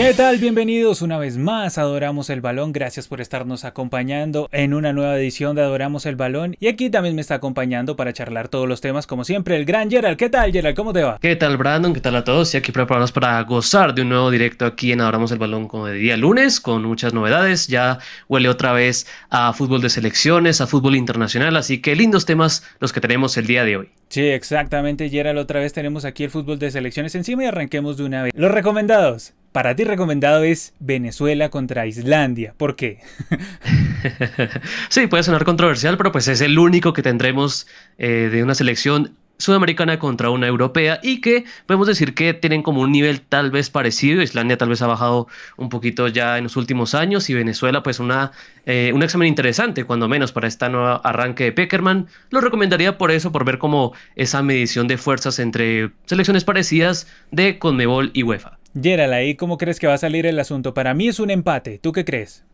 ¿Qué tal? Bienvenidos una vez más a Adoramos el Balón. Gracias por estarnos acompañando en una nueva edición de Adoramos el Balón. Y aquí también me está acompañando para charlar todos los temas, como siempre, el gran Gerald. ¿Qué tal, Gerald? ¿Cómo te va? ¿Qué tal, Brandon? ¿Qué tal a todos? Y aquí preparados para gozar de un nuevo directo aquí en Adoramos el Balón como de día lunes, con muchas novedades. Ya huele otra vez a fútbol de selecciones, a fútbol internacional, así que lindos temas los que tenemos el día de hoy. Sí, exactamente, Gerald. Otra vez tenemos aquí el fútbol de selecciones encima y arranquemos de una vez. Los recomendados. Para ti recomendado es Venezuela contra Islandia. ¿Por qué? sí, puede sonar controversial, pero pues es el único que tendremos eh, de una selección sudamericana contra una europea y que podemos decir que tienen como un nivel tal vez parecido. Islandia tal vez ha bajado un poquito ya en los últimos años y Venezuela pues una, eh, un examen interesante cuando menos para esta nueva arranque de Peckerman. Lo recomendaría por eso, por ver como esa medición de fuerzas entre selecciones parecidas de Conmebol y UEFA. Gerald, ahí cómo crees que va a salir el asunto. Para mí es un empate. ¿Tú qué crees?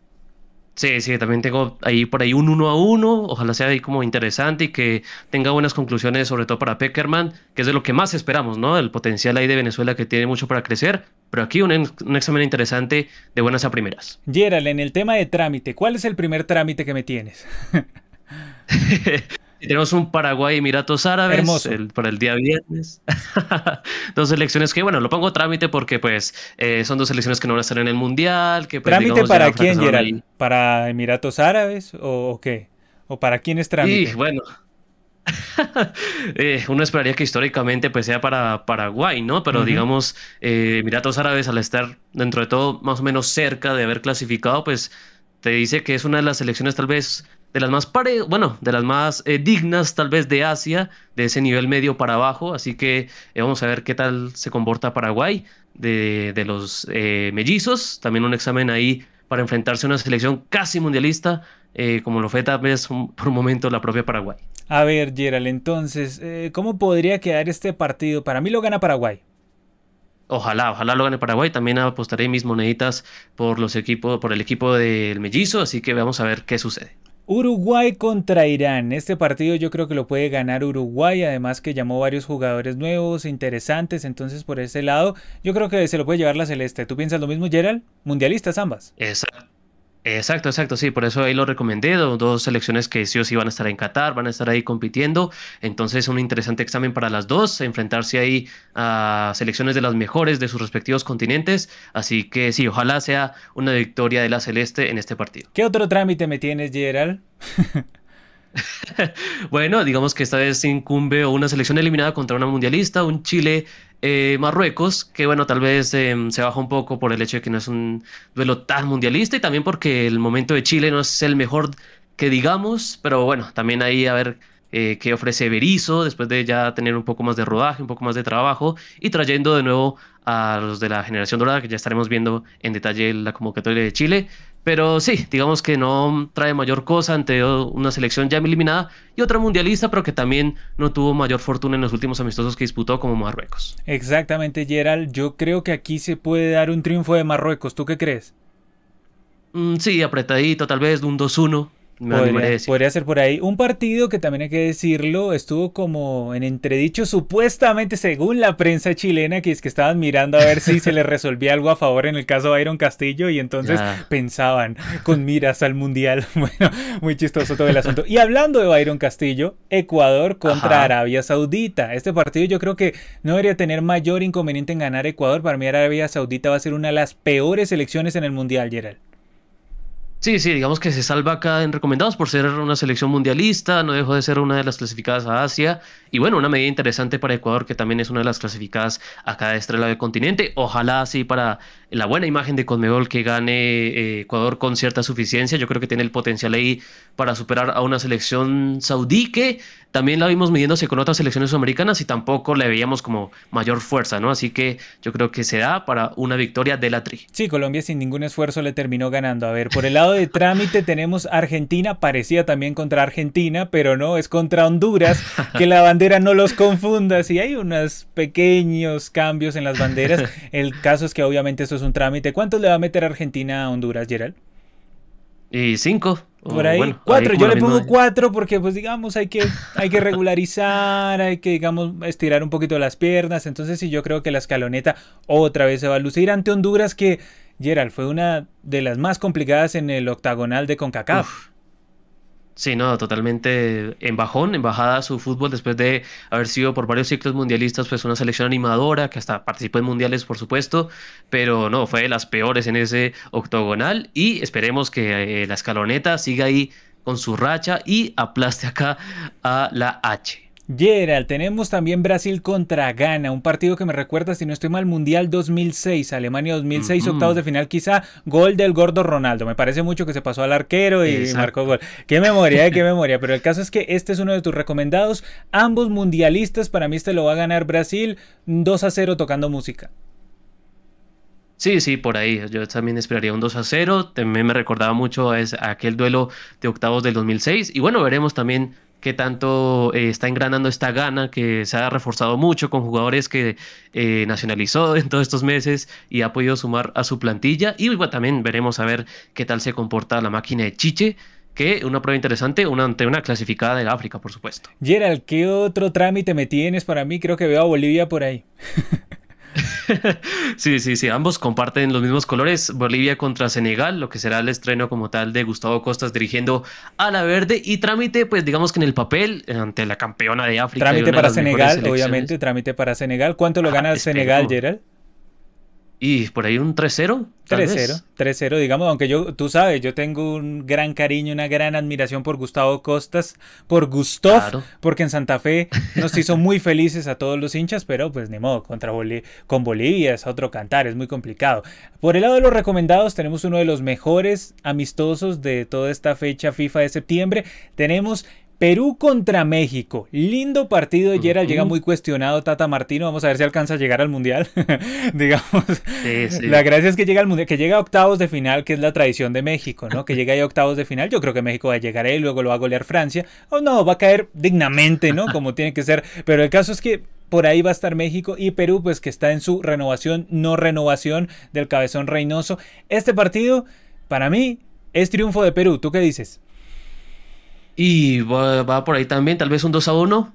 Sí, sí, también tengo ahí por ahí un uno a uno. Ojalá sea ahí como interesante y que tenga buenas conclusiones, sobre todo para Peckerman, que es de lo que más esperamos, ¿no? El potencial ahí de Venezuela que tiene mucho para crecer. Pero aquí un, un examen interesante de buenas a primeras. Gerald, en el tema de trámite, ¿cuál es el primer trámite que me tienes? Tenemos un Paraguay Emiratos Árabes para el día viernes. dos elecciones que, bueno, lo pongo trámite porque pues eh, son dos elecciones que no van a estar en el Mundial. Que, pues, ¿Trámite para quién, Gerald? ¿Para Emiratos Árabes o, qué? ¿O para quién es trámite? Y bueno, eh, uno esperaría que históricamente pues sea para Paraguay, ¿no? Pero digamos, eh, Emiratos Árabes al estar dentro de todo más o menos cerca de haber clasificado, pues te dice que es una de las selecciones tal vez de las más pare bueno, de las más eh, dignas tal vez de Asia, de ese nivel medio para abajo, así que eh, vamos a ver qué tal se comporta Paraguay de, de los eh, mellizos, también un examen ahí para enfrentarse a una selección casi mundialista, como lo fue tal vez por un momento la propia Paraguay. A ver, Gerald, entonces, ¿cómo podría quedar este partido? Para mí lo gana Paraguay. Ojalá, ojalá lo gane Paraguay. También apostaré mis moneditas por los equipos, por el equipo del mellizo, así que vamos a ver qué sucede. Uruguay contra Irán. Este partido yo creo que lo puede ganar Uruguay, además que llamó varios jugadores nuevos, interesantes, entonces por ese lado yo creo que se lo puede llevar la Celeste. ¿Tú piensas lo mismo, Gerald? Mundialistas ambas. Exacto. Exacto, exacto, sí, por eso ahí lo recomendé, dos selecciones que sí o sí van a estar en Qatar, van a estar ahí compitiendo, entonces un interesante examen para las dos, enfrentarse ahí a selecciones de las mejores de sus respectivos continentes, así que sí, ojalá sea una victoria de la Celeste en este partido. ¿Qué otro trámite me tienes, Gerald? bueno, digamos que esta vez incumbe una selección eliminada contra una mundialista, un Chile eh, Marruecos, que bueno, tal vez em, se baja un poco por el hecho de que no es un duelo tan mundialista y también porque el momento de Chile no es el mejor que digamos, pero bueno, también ahí a ver eh, qué ofrece Berizzo después de ya tener un poco más de rodaje, un poco más de trabajo y trayendo de nuevo a los de la generación dorada, que ya estaremos viendo en detalle la convocatoria de Chile. Pero sí, digamos que no trae mayor cosa ante una selección ya eliminada y otra mundialista, pero que también no tuvo mayor fortuna en los últimos amistosos que disputó como Marruecos. Exactamente, Gerald. Yo creo que aquí se puede dar un triunfo de Marruecos. ¿Tú qué crees? Mm, sí, apretadito, tal vez un 2-1. Podría, ser por ahí. Un partido que también hay que decirlo, estuvo como en entredicho supuestamente según la prensa chilena, que es que estaban mirando a ver si se le resolvía algo a favor en el caso de Iron Castillo y entonces pensaban con miras al Mundial. Bueno, muy chistoso todo el asunto. Y hablando de Byron Castillo, Ecuador contra Arabia Saudita. Este partido yo creo que no debería tener mayor inconveniente en ganar Ecuador. Para mí Arabia Saudita va a ser una de las peores elecciones en el Mundial, Gerald. Sí, sí, digamos que se salva acá en recomendados por ser una selección mundialista, no dejó de ser una de las clasificadas a Asia y bueno, una medida interesante para Ecuador que también es una de las clasificadas a cada estrella del continente. Ojalá así para la buena imagen de Conmebol que gane eh, Ecuador con cierta suficiencia. Yo creo que tiene el potencial ahí para superar a una selección saudí que también la vimos midiéndose con otras selecciones sudamericanas y tampoco le veíamos como mayor fuerza, ¿no? Así que yo creo que se da para una victoria de la Tri. Sí, Colombia sin ningún esfuerzo le terminó ganando. A ver, por el lado de trámite tenemos Argentina, parecía también contra Argentina, pero no, es contra Honduras, que la bandera no los confunda. Si hay unos pequeños cambios en las banderas. El caso es que obviamente eso es un trámite. ¿Cuánto le va a meter Argentina a Honduras, Gerald? Y cinco. Por ahí, cuatro. Yo le pongo cuatro porque, pues, digamos, hay que, hay que regularizar, hay que, digamos, estirar un poquito las piernas. Entonces, sí, yo creo que la escaloneta otra vez se va a lucir ante Honduras, que, Gerald, fue una de las más complicadas en el octagonal de CONCACAF. Sí, no, totalmente en bajón, en bajada su fútbol después de haber sido por varios ciclos mundialistas, pues una selección animadora que hasta participó en mundiales, por supuesto, pero no, fue de las peores en ese octogonal y esperemos que eh, la escaloneta siga ahí con su racha y aplaste acá a la H. Gerald, tenemos también Brasil contra Ghana, un partido que me recuerda, si no estoy mal, Mundial 2006, Alemania 2006, octavos de final, quizá gol del gordo Ronaldo. Me parece mucho que se pasó al arquero y marcó gol. Qué memoria, eh, qué memoria. Pero el caso es que este es uno de tus recomendados. Ambos mundialistas, para mí este lo va a ganar Brasil 2 a 0 tocando música. Sí, sí, por ahí. Yo también esperaría un 2 a 0. También me recordaba mucho a, aquel duelo de octavos del 2006. Y bueno, veremos también que tanto eh, está engranando esta gana, que se ha reforzado mucho con jugadores que eh, nacionalizó en todos estos meses y ha podido sumar a su plantilla. Y también veremos a ver qué tal se comporta la máquina de Chiche que una prueba interesante una, ante una clasificada de África, por supuesto. Gerald, ¿qué otro trámite me tienes para mí? Creo que veo a Bolivia por ahí. sí, sí, sí, ambos comparten los mismos colores. Bolivia contra Senegal, lo que será el estreno como tal de Gustavo Costas dirigiendo a la verde y trámite, pues digamos que en el papel ante la campeona de África. Trámite para Senegal, obviamente, trámite para Senegal. ¿Cuánto lo ah, gana Senegal, Gerald? Y por ahí un 3-0. 3-0, 3-0, digamos, aunque yo, tú sabes, yo tengo un gran cariño, una gran admiración por Gustavo Costas, por Gustav, porque en Santa Fe nos hizo muy felices a todos los hinchas, pero pues ni modo, contra con Bolivia es otro cantar, es muy complicado. Por el lado de los recomendados, tenemos uno de los mejores amistosos de toda esta fecha FIFA de septiembre. Tenemos Perú contra México. Lindo partido. Gerald llega muy cuestionado Tata Martino. Vamos a ver si alcanza a llegar al Mundial. Digamos. La gracia es que llega al Mundial, que llega a octavos de final, que es la tradición de México, ¿no? Que llega a octavos de final. Yo creo que México va a llegar ahí, luego lo va a golear Francia. O no, va a caer dignamente, ¿no? Como tiene que ser. Pero el caso es que por ahí va a estar México y Perú, pues que está en su renovación, no renovación del cabezón Reynoso. Este partido, para mí, es triunfo de Perú. ¿Tú qué dices? Y va, por ahí también, tal vez un 2 a 1,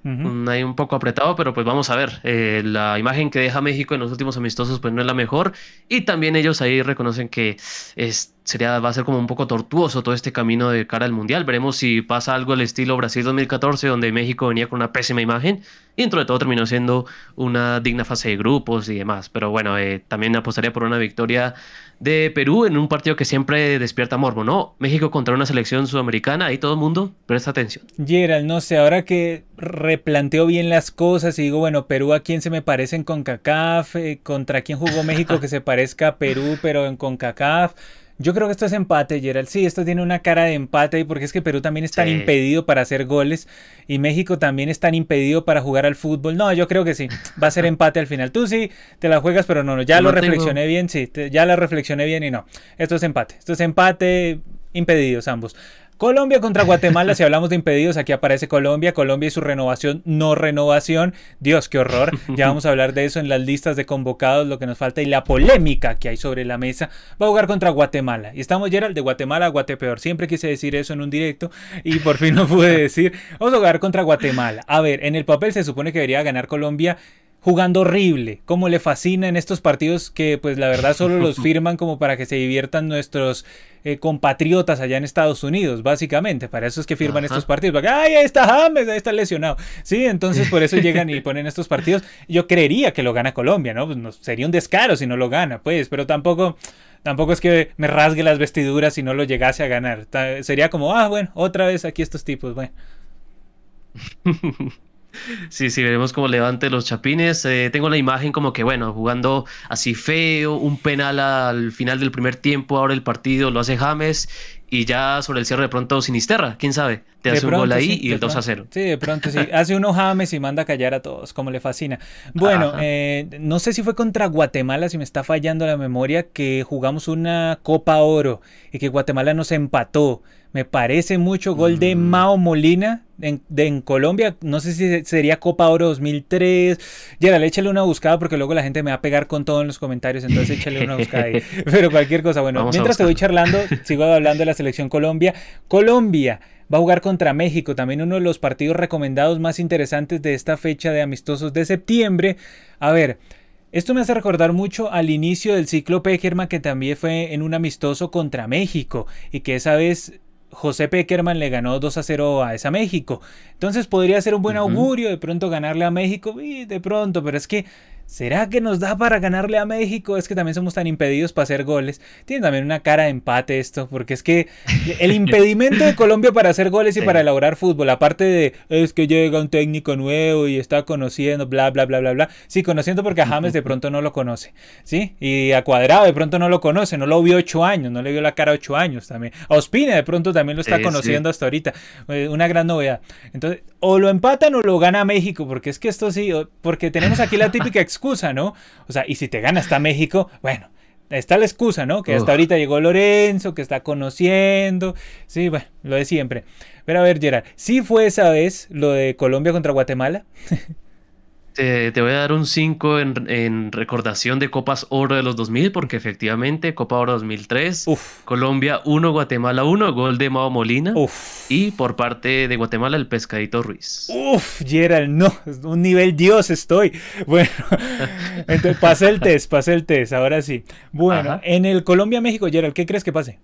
ahí un poco apretado, pero pues vamos a ver. Eh, la imagen que deja México en los últimos amistosos pues no es la mejor. Y también ellos ahí reconocen que es, sería, va a ser como un poco tortuoso todo este camino de cara al Mundial. Veremos si pasa algo al estilo Brasil 2014, donde México venía con una pésima imagen y dentro de todo terminó siendo una digna fase de grupos y demás. Pero bueno, eh, también apostaría por una victoria de Perú en un partido que siempre despierta morbo, ¿no? México contra una selección sudamericana, ahí todo el mundo presta atención. Gerald, no sé, ahora que replanteo bien las cosas y digo, bueno, Perú a quién se me parece en CONCACAF, eh, contra quién jugó México que se parezca a Perú, pero en CONCACAF. Yo creo que esto es empate, Gerald. Sí, esto tiene una cara de empate porque es que Perú también es tan impedido para hacer goles y México también es tan impedido para jugar al fútbol. No, yo creo que sí. Va a ser empate al final. Tú sí te la juegas, pero no, no. Ya lo reflexioné bien, sí. ya la reflexioné bien y no. Esto es empate. Esto es empate impedidos ambos. Colombia contra Guatemala, si hablamos de impedidos, aquí aparece Colombia, Colombia y su renovación, no renovación. Dios, qué horror. Ya vamos a hablar de eso en las listas de convocados, lo que nos falta y la polémica que hay sobre la mesa. Va a jugar contra Guatemala. Y estamos, Gerald, de Guatemala a Guatepeor. Siempre quise decir eso en un directo y por fin no pude decir. Vamos a jugar contra Guatemala. A ver, en el papel se supone que debería ganar Colombia jugando horrible, como le fascina en estos partidos que pues la verdad solo los firman como para que se diviertan nuestros eh, compatriotas allá en Estados Unidos, básicamente, para eso es que firman estos partidos, porque ¡ay, ahí está James, ahí está lesionado! Sí, entonces por eso llegan y ponen estos partidos. Yo creería que lo gana Colombia, ¿no? Pues no, sería un descaro si no lo gana, pues, pero tampoco... Tampoco es que me rasgue las vestiduras si no lo llegase a ganar. Sería como, ah, bueno, otra vez aquí estos tipos, bueno. Sí, sí, veremos cómo levante los chapines. Eh, tengo la imagen como que, bueno, jugando así feo, un penal al final del primer tiempo, ahora el partido lo hace James y ya sobre el cierre de pronto Sinisterra, quién sabe, te hace un gol ahí y el 2 a 0. Sí, de pronto sí, hace uno James y manda a callar a todos, como le fascina. Bueno, eh, no sé si fue contra Guatemala, si me está fallando la memoria, que jugamos una Copa Oro y que Guatemala nos empató. Me parece mucho gol de mm. Mao Molina en, de, en, Colombia. No sé si sería Copa Oro 2003. Gerald, échale una buscada porque luego la gente me va a pegar con todo en los comentarios. Entonces échale una buscada ahí. Pero cualquier cosa. Bueno, mientras te voy charlando, sigo hablando de la selección Colombia. Colombia va a jugar contra México, también uno de los partidos recomendados más interesantes de esta fecha de amistosos de septiembre. A ver, esto me hace recordar mucho al inicio del ciclo Peckerman que también fue en un amistoso contra México y que esa vez José Peckerman le ganó 2 a 0 a esa México. Entonces podría ser un buen augurio de pronto ganarle a México y de pronto, pero es que ¿Será que nos da para ganarle a México? Es que también somos tan impedidos para hacer goles. Tiene también una cara de empate esto, porque es que el impedimento de Colombia para hacer goles y para elaborar fútbol, aparte de es que llega un técnico nuevo y está conociendo, bla, bla, bla, bla, bla. Sí, conociendo porque a James de pronto no lo conoce, ¿sí? Y a Cuadrado de pronto no lo conoce, no lo vio ocho años, no le vio la cara ocho años también. A Ospina de pronto también lo está conociendo hasta ahorita. Eh, una gran novedad. Entonces, o lo empatan o lo gana México, porque es que esto sí, porque tenemos aquí la típica excusa, ¿no? O sea, y si te gana hasta México, bueno, está la excusa, ¿no? Que hasta ahorita llegó Lorenzo, que está conociendo. Sí, bueno, lo de siempre. Pero a ver, Gerard, ¿sí fue esa vez lo de Colombia contra Guatemala? Te, voy a dar un 5 en, recordación de Copas Oro de los 2000, porque efectivamente, Copa Oro 2003, Colombia 1, Guatemala 1, gol de Mao Molina. Y por parte de Guatemala, el Pescadito Ruiz. Uf, Gerald, no, un nivel Dios estoy. Bueno, entonces pasé el test, pasé el test, ahora sí. Bueno, en el Colombia-México, Gerald, ¿qué crees que pase?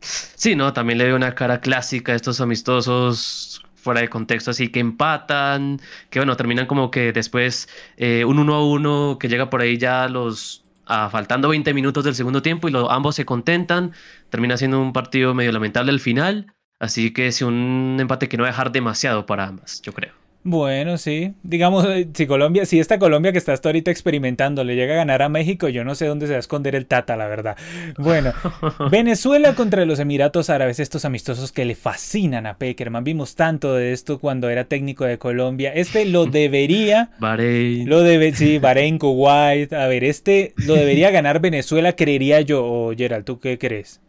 Sí, no, también le veo una cara clásica a estos amistosos fuera de contexto, así que empatan, que bueno, terminan como que después eh, un 1 a 1 que llega por ahí ya los faltando 20 minutos del segundo tiempo y ambos se contentan, termina siendo un partido medio lamentable al final, así que es un empate que no va a dejar demasiado para ambas, yo creo. Bueno, sí. Digamos, eh, si Colombia, si esta Colombia que está hasta ahorita experimentando le llega a ganar a México, yo no sé dónde se va a esconder el Tata, la verdad. Bueno, Venezuela contra los Emiratos Árabes, estos amistosos que le fascinan a Peckerman. Vimos tanto de esto cuando era técnico de Colombia. Este lo debería. Bahrein. Lo debe, sí, Bahrein, Kuwait. A ver, este lo debería ganar Venezuela, creería yo. O Gerald, ¿tú qué crees?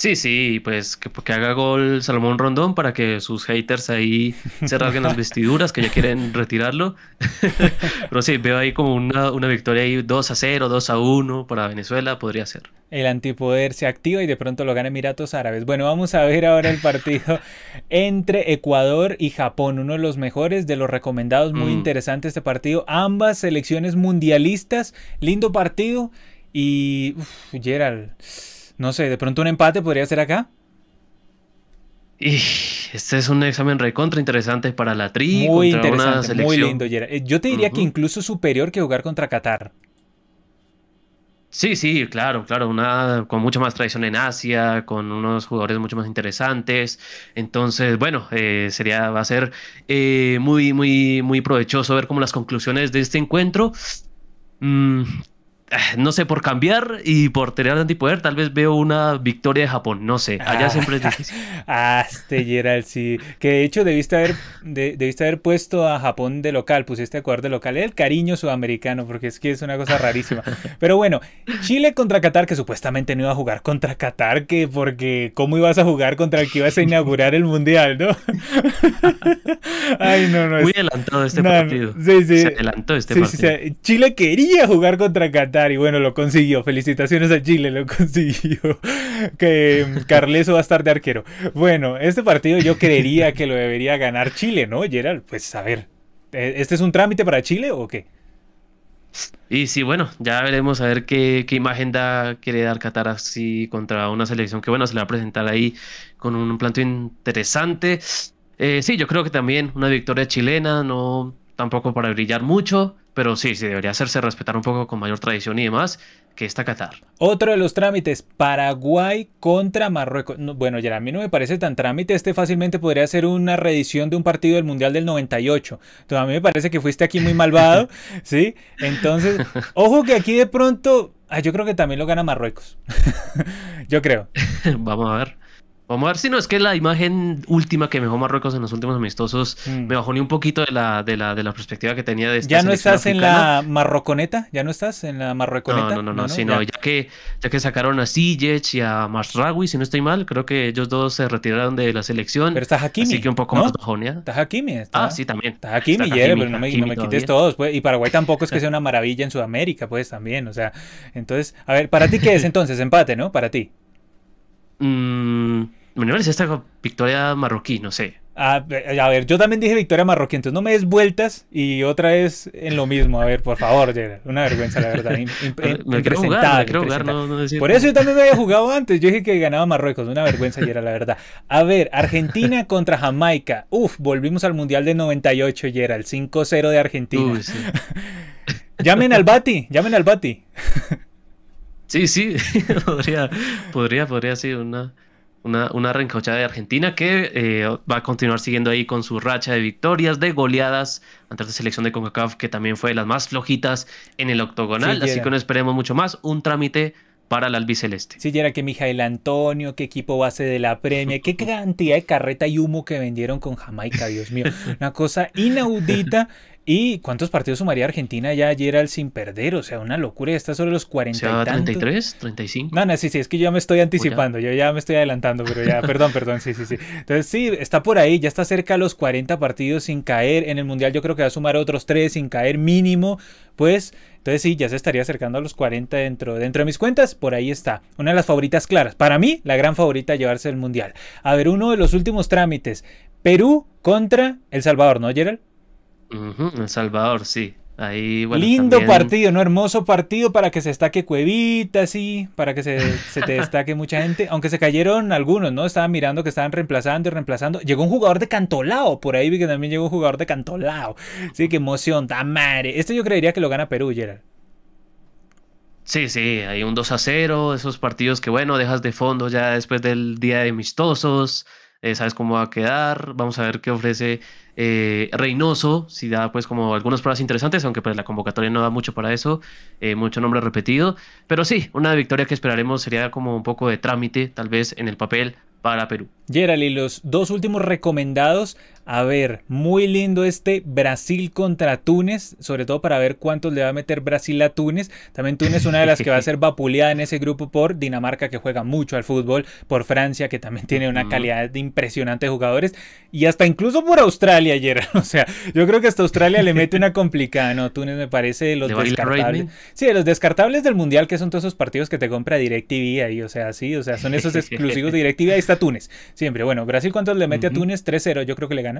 Sí, sí, pues que, haga gol Salomón Rondón para que sus haters ahí se rasguen las vestiduras, que ya quieren retirarlo. Pero sí, veo ahí como una, una, victoria ahí 2 a 0, 2 a 1 para Venezuela, podría ser. El antipoder se activa y de pronto lo gana Emiratos Árabes. Bueno, vamos a ver ahora el partido entre Ecuador y Japón, uno de los mejores, de los recomendados, muy mm. interesante este partido. Ambas selecciones mundialistas, lindo partido y... Uf, Gerald no sé, de pronto un empate podría ser acá. Y este es un examen recontra interesante para la tri. Muy interesante, muy lindo. Eh, yo te diría que incluso superior que jugar contra Qatar. Sí, sí, claro, claro, una con mucha más tradición en Asia, con unos jugadores mucho más interesantes. Entonces, bueno, eh, sería, va a ser eh, muy, muy, muy provechoso ver como las conclusiones de este encuentro. Mm, no sé, por cambiar y por tener antipoder, tal vez veo una victoria de Japón. No sé, allá ah. siempre es difícil. ah, este Gerald, sí. Que de hecho debiste haber, debiste haber puesto a Japón de local, pusiste a Ecuador de local. El cariño sudamericano, porque es que es una cosa rarísima. Pero bueno, Chile contra Qatar, que supuestamente no iba a jugar contra Qatar, que porque ¿cómo ibas a jugar contra el que ibas a inaugurar el mundial, no? Ay, no, no. Muy adelantado este partido. sí, sí. Se adelantó este partido. Chile quería jugar contra Qatar y bueno, lo consiguió. Felicitaciones a Chile, lo consiguió. que mm, Carleso va a estar de arquero. Bueno, este partido yo creería que lo debería ganar Chile, ¿no, Gerald? Pues a ver, ¿e-, ¿este es un trámite para Chile o qué? Y sí, bueno, ya veremos a ver qué, imagen da, quiere dar Qatar así contra una selección que, bueno, se le va a presentar ahí con un planto interesante. Eh, sí, yo creo que también una victoria chilena, no tampoco para brillar mucho, pero sí, sí, debería hacerse respetar un poco con mayor tradición y demás que está Qatar. Otro de los trámites, Paraguay contra Marruecos. bueno, ya a mí no me parece tan trámite, este fácilmente podría ser una reedición de un partido del Mundial del 98. Entonces a mí me parece que fuiste aquí muy malvado, ¿sí? Entonces, ojo que aquí de pronto, yo creo que también lo gana Marruecos. yo creo. Vamos a ver. Vamos a ver si no es que la imagen última que me dejó Marruecos en los últimos amistosos mm. me bajó ni un poquito de la, de la, de la perspectiva que tenía de esta ¿Ya no estás en la marroconeta? ¿Ya no estás en la marroconeta? No, no, no, no, ya. que, ya que sacaron a Sijic y a Masraoui, si no estoy mal, creo que ellos dos se retiraron de la selección. Pero está Hakimi. Así que un poco más bajonia. Está Hakimi. ah, sí, también. Está Hakimi, pero no me, no me quites todos. Pues. Y Paraguay tampoco es que sea una maravilla en Sudamérica, pues también. O sea, entonces, a ver, ¿para ti qué es entonces? Empate, ¿no? Para ti. Mmm me parece esta victoria marroquí, no sé. A, ver, yo también dije victoria marroquí, entonces no me des vueltas y otra vez en lo mismo. A ver, por favor, Gerard, una vergüenza, la verdad. me quiero jugar, quiero jugar, no, Por eso yo también me había jugado antes. Yo dije que ganaba Marruecos, una vergüenza, Gerard, la verdad. A ver, Argentina contra Jamaica. Uf, volvimos al Mundial de 98, Gerard, 5-0 de Argentina. llamen al Bati, llamen al Bati. sí, sí, podría, podría, podría ser una una, una de Argentina que eh, va a continuar siguiendo ahí con su racha de victorias, de goleadas ante la selección de CONCACAF, que también fue de las más flojitas en el octogonal. así que no esperemos mucho más. Un trámite para el albiceleste. Sí, ya era que Mijael Antonio, qué equipo base de la premia, qué cantidad de carreta y humo que vendieron con Jamaica, Dios mío. Una cosa inaudita. ¿Y cuántos partidos sumaría Argentina ya ayer al sin perder? O sea, una locura. Está sobre los 40 y tantos. 33, 35. No, no, sí, sí, es que yo ya me estoy anticipando. Yo ya me estoy adelantando, pero ya, perdón, perdón, sí, sí, sí. Entonces, sí, está por ahí, ya está cerca a los 40 partidos sin caer. En el Mundial yo creo que va a sumar otros 3 sin caer mínimo. Pues, entonces sí, ya se estaría acercando a los 40 dentro, dentro de mis cuentas. Por ahí está. Una de las favoritas claras. Para mí, la gran favorita a llevarse el Mundial. A ver, uno de los últimos trámites. Perú contra El Salvador, ¿no, Gerald? El Salvador, sí. Ahí, Lindo partido, ¿no? Hermoso partido para que se destaque Cuevita, sí, para que se, te destaque mucha gente. Aunque se cayeron algunos, ¿no? Estaban mirando que estaban reemplazando y reemplazando. Llegó un jugador de Cantolao, por ahí vi que también llegó un jugador de Cantolao. Sí, qué emoción, madre. Este yo creería que lo gana Perú, Gerard. Sí, sí, hay un 2 a 0, esos partidos que, bueno, dejas de fondo ya después del día de amistosos. Eh, sabes cómo va a quedar, vamos a ver qué ofrece eh, Reynoso, si da pues como algunas pruebas interesantes, aunque pues la convocatoria no da mucho para eso, eh, mucho nombre repetido, pero sí, una victoria que esperaremos sería como un poco de trámite, tal vez en el papel para Perú. Gerald, y los dos últimos recomendados a ver, muy lindo este Brasil contra Túnez, sobre todo para ver cuántos le va a meter Brasil a Túnez. También Túnez una de las que va a ser vapuleada en ese grupo por Dinamarca que juega mucho al fútbol, por Francia que también tiene una calidad impresionante de jugadores y hasta incluso por Australia ayer. O sea, yo creo que hasta Australia le mete una complicada, ¿no? Túnez me parece los descartables. Sí, los descartables del Mundial que son todos esos partidos que te compra DirecTV ahí, o sea, sí, o sea, son esos exclusivos de DirecTV, ahí está Túnez. Siempre, bueno, Brasil cuántos le mete a Túnez 3-0, yo creo que le gana.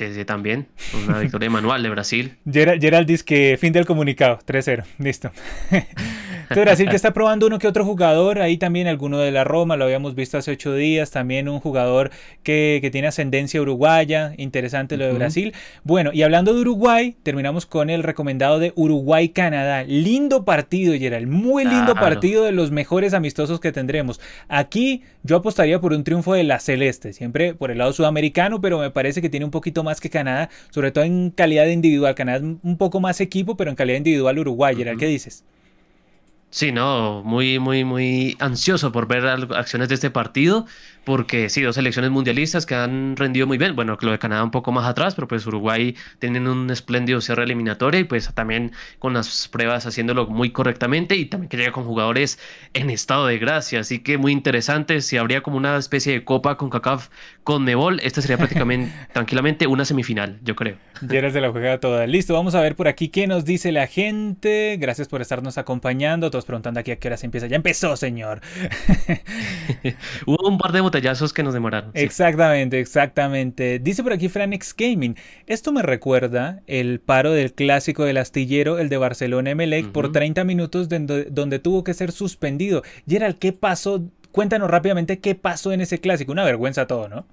Sí, sí, también. Una victoria manual de Brasil. Gerald, dice que fin del comunicado, 3-0. Listo. Entonces Brasil que está probando uno que otro jugador, ahí también alguno de la Roma, lo habíamos visto hace ocho días, también un jugador que, tiene ascendencia uruguaya, interesante lo de Brasil. Bueno, y hablando de Uruguay, terminamos con el recomendado de Uruguay-Canadá. Lindo partido, Gerald, muy lindo partido de los mejores amistosos que tendremos. Aquí yo apostaría por un triunfo de la Celeste, siempre por el lado sudamericano, pero me parece que tiene un poquito más que Canadá, sobre todo en calidad individual. Canadá es un poco más equipo, pero en calidad individual Uruguay, Gerald, ¿qué dices? Sí, no, muy, muy, muy ansioso por ver acciones de este partido porque sí, dos selecciones mundialistas que han rendido muy bien. Bueno, lo de Canadá un poco más atrás, pero pues Uruguay tienen un espléndido cierre eliminatorio y pues también con las pruebas haciéndolo muy correctamente y también que llega con jugadores en estado de gracia. Así que muy interesante. Si habría como una especie de copa con CACAF con Nebol, esta sería prácticamente tranquilamente una semifinal, yo creo. Ya eres de la jugada toda. Listo, vamos a ver por aquí qué nos dice la gente. Gracias por estarnos acompañando. Todos preguntando aquí a qué hora se empieza. Ya empezó, señor. Hubo un par de botellazos que nos demoraron. Exactamente, exactamente. Dice por aquí Franex Gaming. Esto me recuerda el paro del clásico del astillero, el de Barcelona Emelec, por 30 minutos donde, tuvo que ser suspendido. Gerald, ¿qué pasó? Cuéntanos rápidamente qué pasó en ese clásico. Una vergüenza todo, ¿no?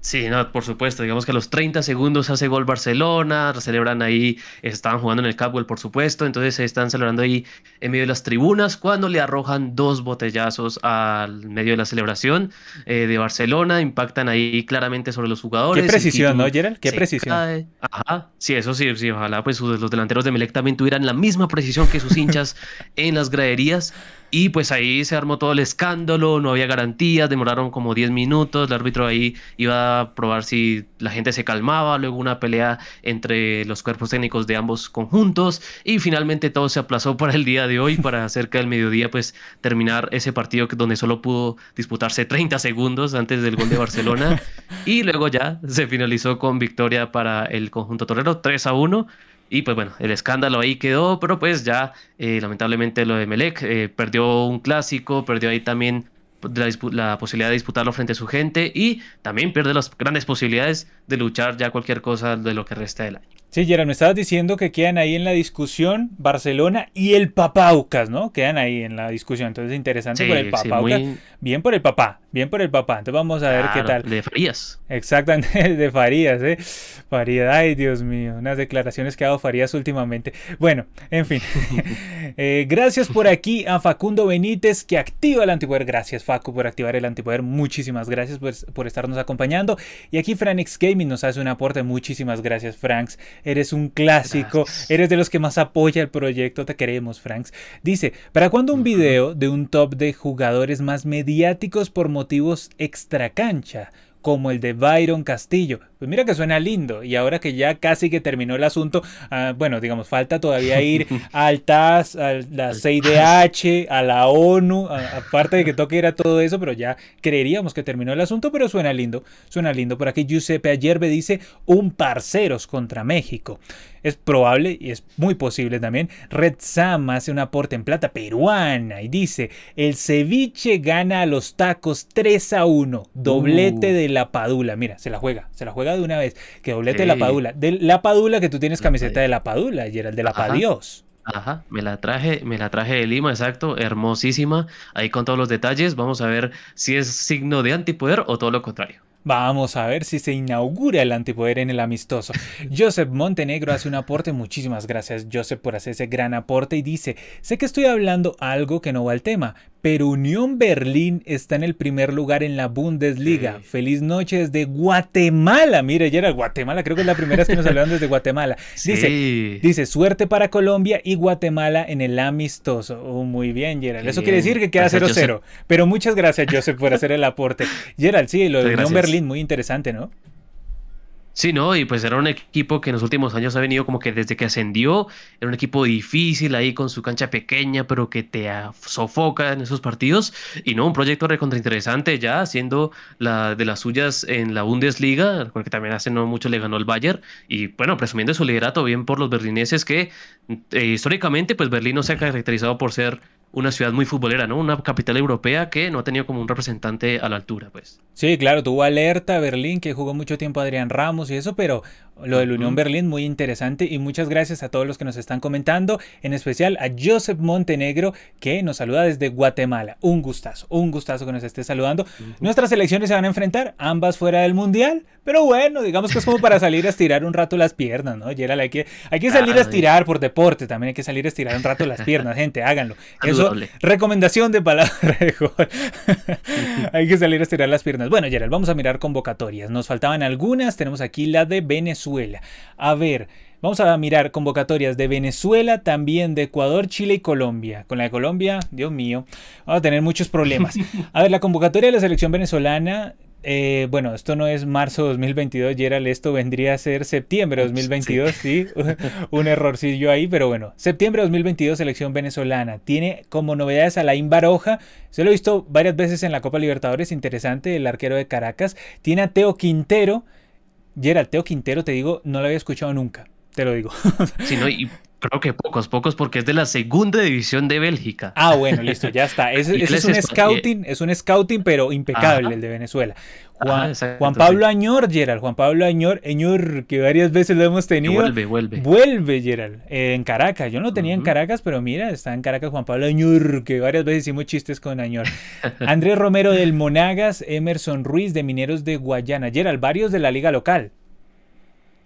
Sí, no, por supuesto. Digamos que a los 30 segundos hace gol Barcelona, celebran ahí, estaban jugando en el Capwell, por supuesto, entonces se están celebrando ahí en medio de las tribunas cuando le arrojan dos botellazos al medio de la celebración eh, de Barcelona, impactan ahí claramente sobre los jugadores. Qué precisión, ¿no, Gerald? Qué precisión. Ajá, sí, eso sí, sí, ojalá pues los delanteros de Melec también tuvieran la misma precisión que sus hinchas en las graderías. Y pues ahí se armó todo el escándalo, no había garantías, demoraron como 10 minutos, el árbitro ahí iba a probar si la gente se calmaba, luego una pelea entre los cuerpos técnicos de ambos conjuntos y finalmente todo se aplazó para el día de hoy, para cerca del mediodía pues terminar ese partido donde solo pudo disputarse 30 segundos antes del gol de Barcelona. Y luego ya se finalizó con victoria para el conjunto torero 3 a 1 y pues bueno, el escándalo ahí quedó, pero pues ya eh, lamentablemente lo de Melec eh, perdió un clásico, perdió ahí también la, la, posibilidad de disputarlo frente a su gente y también pierde las grandes posibilidades de luchar ya cualquier cosa de lo que resta del año. Sí, Gerard, me estabas diciendo que quedan ahí en la discusión Barcelona y el Papaucas, ¿no? Quedan ahí en la discusión. Entonces, interesante por el Papaucas. Bien por el papá, bien por el papá. Entonces, vamos a ver qué tal. De Farías. Exactamente, de Farías, ¿eh? Farías, ay, Dios mío, unas declaraciones que ha dado Farías últimamente. Bueno, en fin. eh, gracias por aquí a Facundo Benítez que activa el antipoder. Gracias, Facu, por activar el antipoder. Muchísimas gracias por, por estarnos acompañando. Y aquí Franix Gaming nos hace un aporte. Muchísimas gracias, Franks. Eres un clásico. Eres de los que más apoya el proyecto. Te queremos, Franks. Dice, ¿para cuándo un video de un top de jugadores más mediáticos por motivos extra cancha? como el de Byron Castillo. Pues mira que suena lindo y ahora que ya casi que terminó el asunto, ah, bueno, digamos, falta todavía ir al TAS, a la CIDH, a la ONU, aparte de que toque ir a todo eso, pero ya creeríamos que terminó el asunto, pero suena lindo, suena lindo. Por aquí Giuseppe Ayerbe dice un parceros contra México. Es probable y es muy posible también. Red Sam hace un aporte en plata peruana y dice, el ceviche gana a los tacos 3 a 1, doblete uh. de la Padula. Mira, se la juega, se la juega de una vez. Que doblete de la Padula. De la Padula que tú tienes camiseta de la Padula, el de la Padios. Ajá, me la traje, me la traje de Lima, exacto, hermosísima, ahí con todos los detalles, vamos a ver si es signo de antipoder o todo lo contrario. Vamos a ver si se inaugura el antipoder en el amistoso. Joseph Montenegro hace un aporte. Muchísimas gracias, Joseph, por hacer ese gran aporte. Y dice: Sé que estoy hablando algo que no va al tema, pero Unión Berlín está en el primer lugar en la Bundesliga. Feliz noche desde Guatemala. Mire, era Guatemala, creo que es la primera vez que nos hablaron desde Guatemala. Dice, dice, suerte para Colombia y Guatemala en el amistoso. Oh, muy bien, Gerald. Eso quiere decir que queda 0-0. Pero muchas gracias, Joseph, por hacer el aporte. Gerald, sí, lo de Unión Berlín, muy interesante, ¿no? Sí, no, y pues era un equipo que en los últimos años ha venido como que desde que ascendió, era un equipo difícil ahí con su cancha pequeña, pero que te sofoca en esos partidos. Y no, un proyecto interesante ya, haciendo la de las suyas en la Bundesliga, porque también hace no mucho le ganó el Bayern. Y bueno, presumiendo su liderato bien por los berlineses, que eh, históricamente, pues Berlín no se ha caracterizado por ser una ciudad muy futbolera, ¿no? Una capital europea que no ha tenido como un representante a la altura, pues. Sí, claro, tuvo alerta Berlín, que jugó mucho tiempo Adrián Ramos y eso, pero lo del Unión Berlín muy interesante y muchas gracias a todos los que nos están comentando, en especial a Joseph Montenegro, que nos saluda desde Guatemala. Un gustazo, un gustazo que nos esté saludando. Nuestras elecciones se van a enfrentar, ambas fuera del Mundial, pero bueno, digamos que es como para salir a estirar un rato las piernas, ¿no? Gerald, hay que, hay que salir a estirar por deporte, también hay que salir a estirar un rato las piernas, gente, háganlo. Eso, recomendación de palabra de hay que salir a estirar las piernas. Bueno, Gerald, vamos a mirar convocatorias. Nos faltaban algunas, tenemos aquí la de Venezuela. A ver, Vamos a mirar convocatorias de Venezuela, también de Ecuador, Chile y Colombia. Con la de Colombia, Dios mío, vamos a tener muchos problemas. A ver, la convocatoria de la selección venezolana eh, bueno, esto no es marzo 2022, Gerald, esto vendría a ser septiembre 2022, sí, un errorcillo ahí, pero bueno, septiembre 2022, selección venezolana. Tiene como novedades a Laín Baroja, se lo he visto varias veces en la Copa Libertadores, interesante, el arquero de Caracas. Tiene a Teo Quintero, Gerald, Teo Quintero, te digo, no lo había escuchado nunca, te lo digo. Sí, no, y Creo que pocos, pocos, porque es de la segunda división de Bélgica. Ah, bueno, listo, ya está. Ese, es, un scouting, es un scouting, pero impecable el de Venezuela. Juan, Juan, Pablo Añor, Gerald, Juan Pablo Añor, Añor, que varias veces lo hemos tenido. vuelve, vuelve. Vuelve, Gerald, en Caracas. Yo no tenía en Caracas, pero mira, está en Caracas Juan Pablo Añor, que varias veces hicimos chistes con Añor. Andrés Romero del Monagas, Emerson Ruiz de Mineros de Guayana. Gerald, varios de la liga local.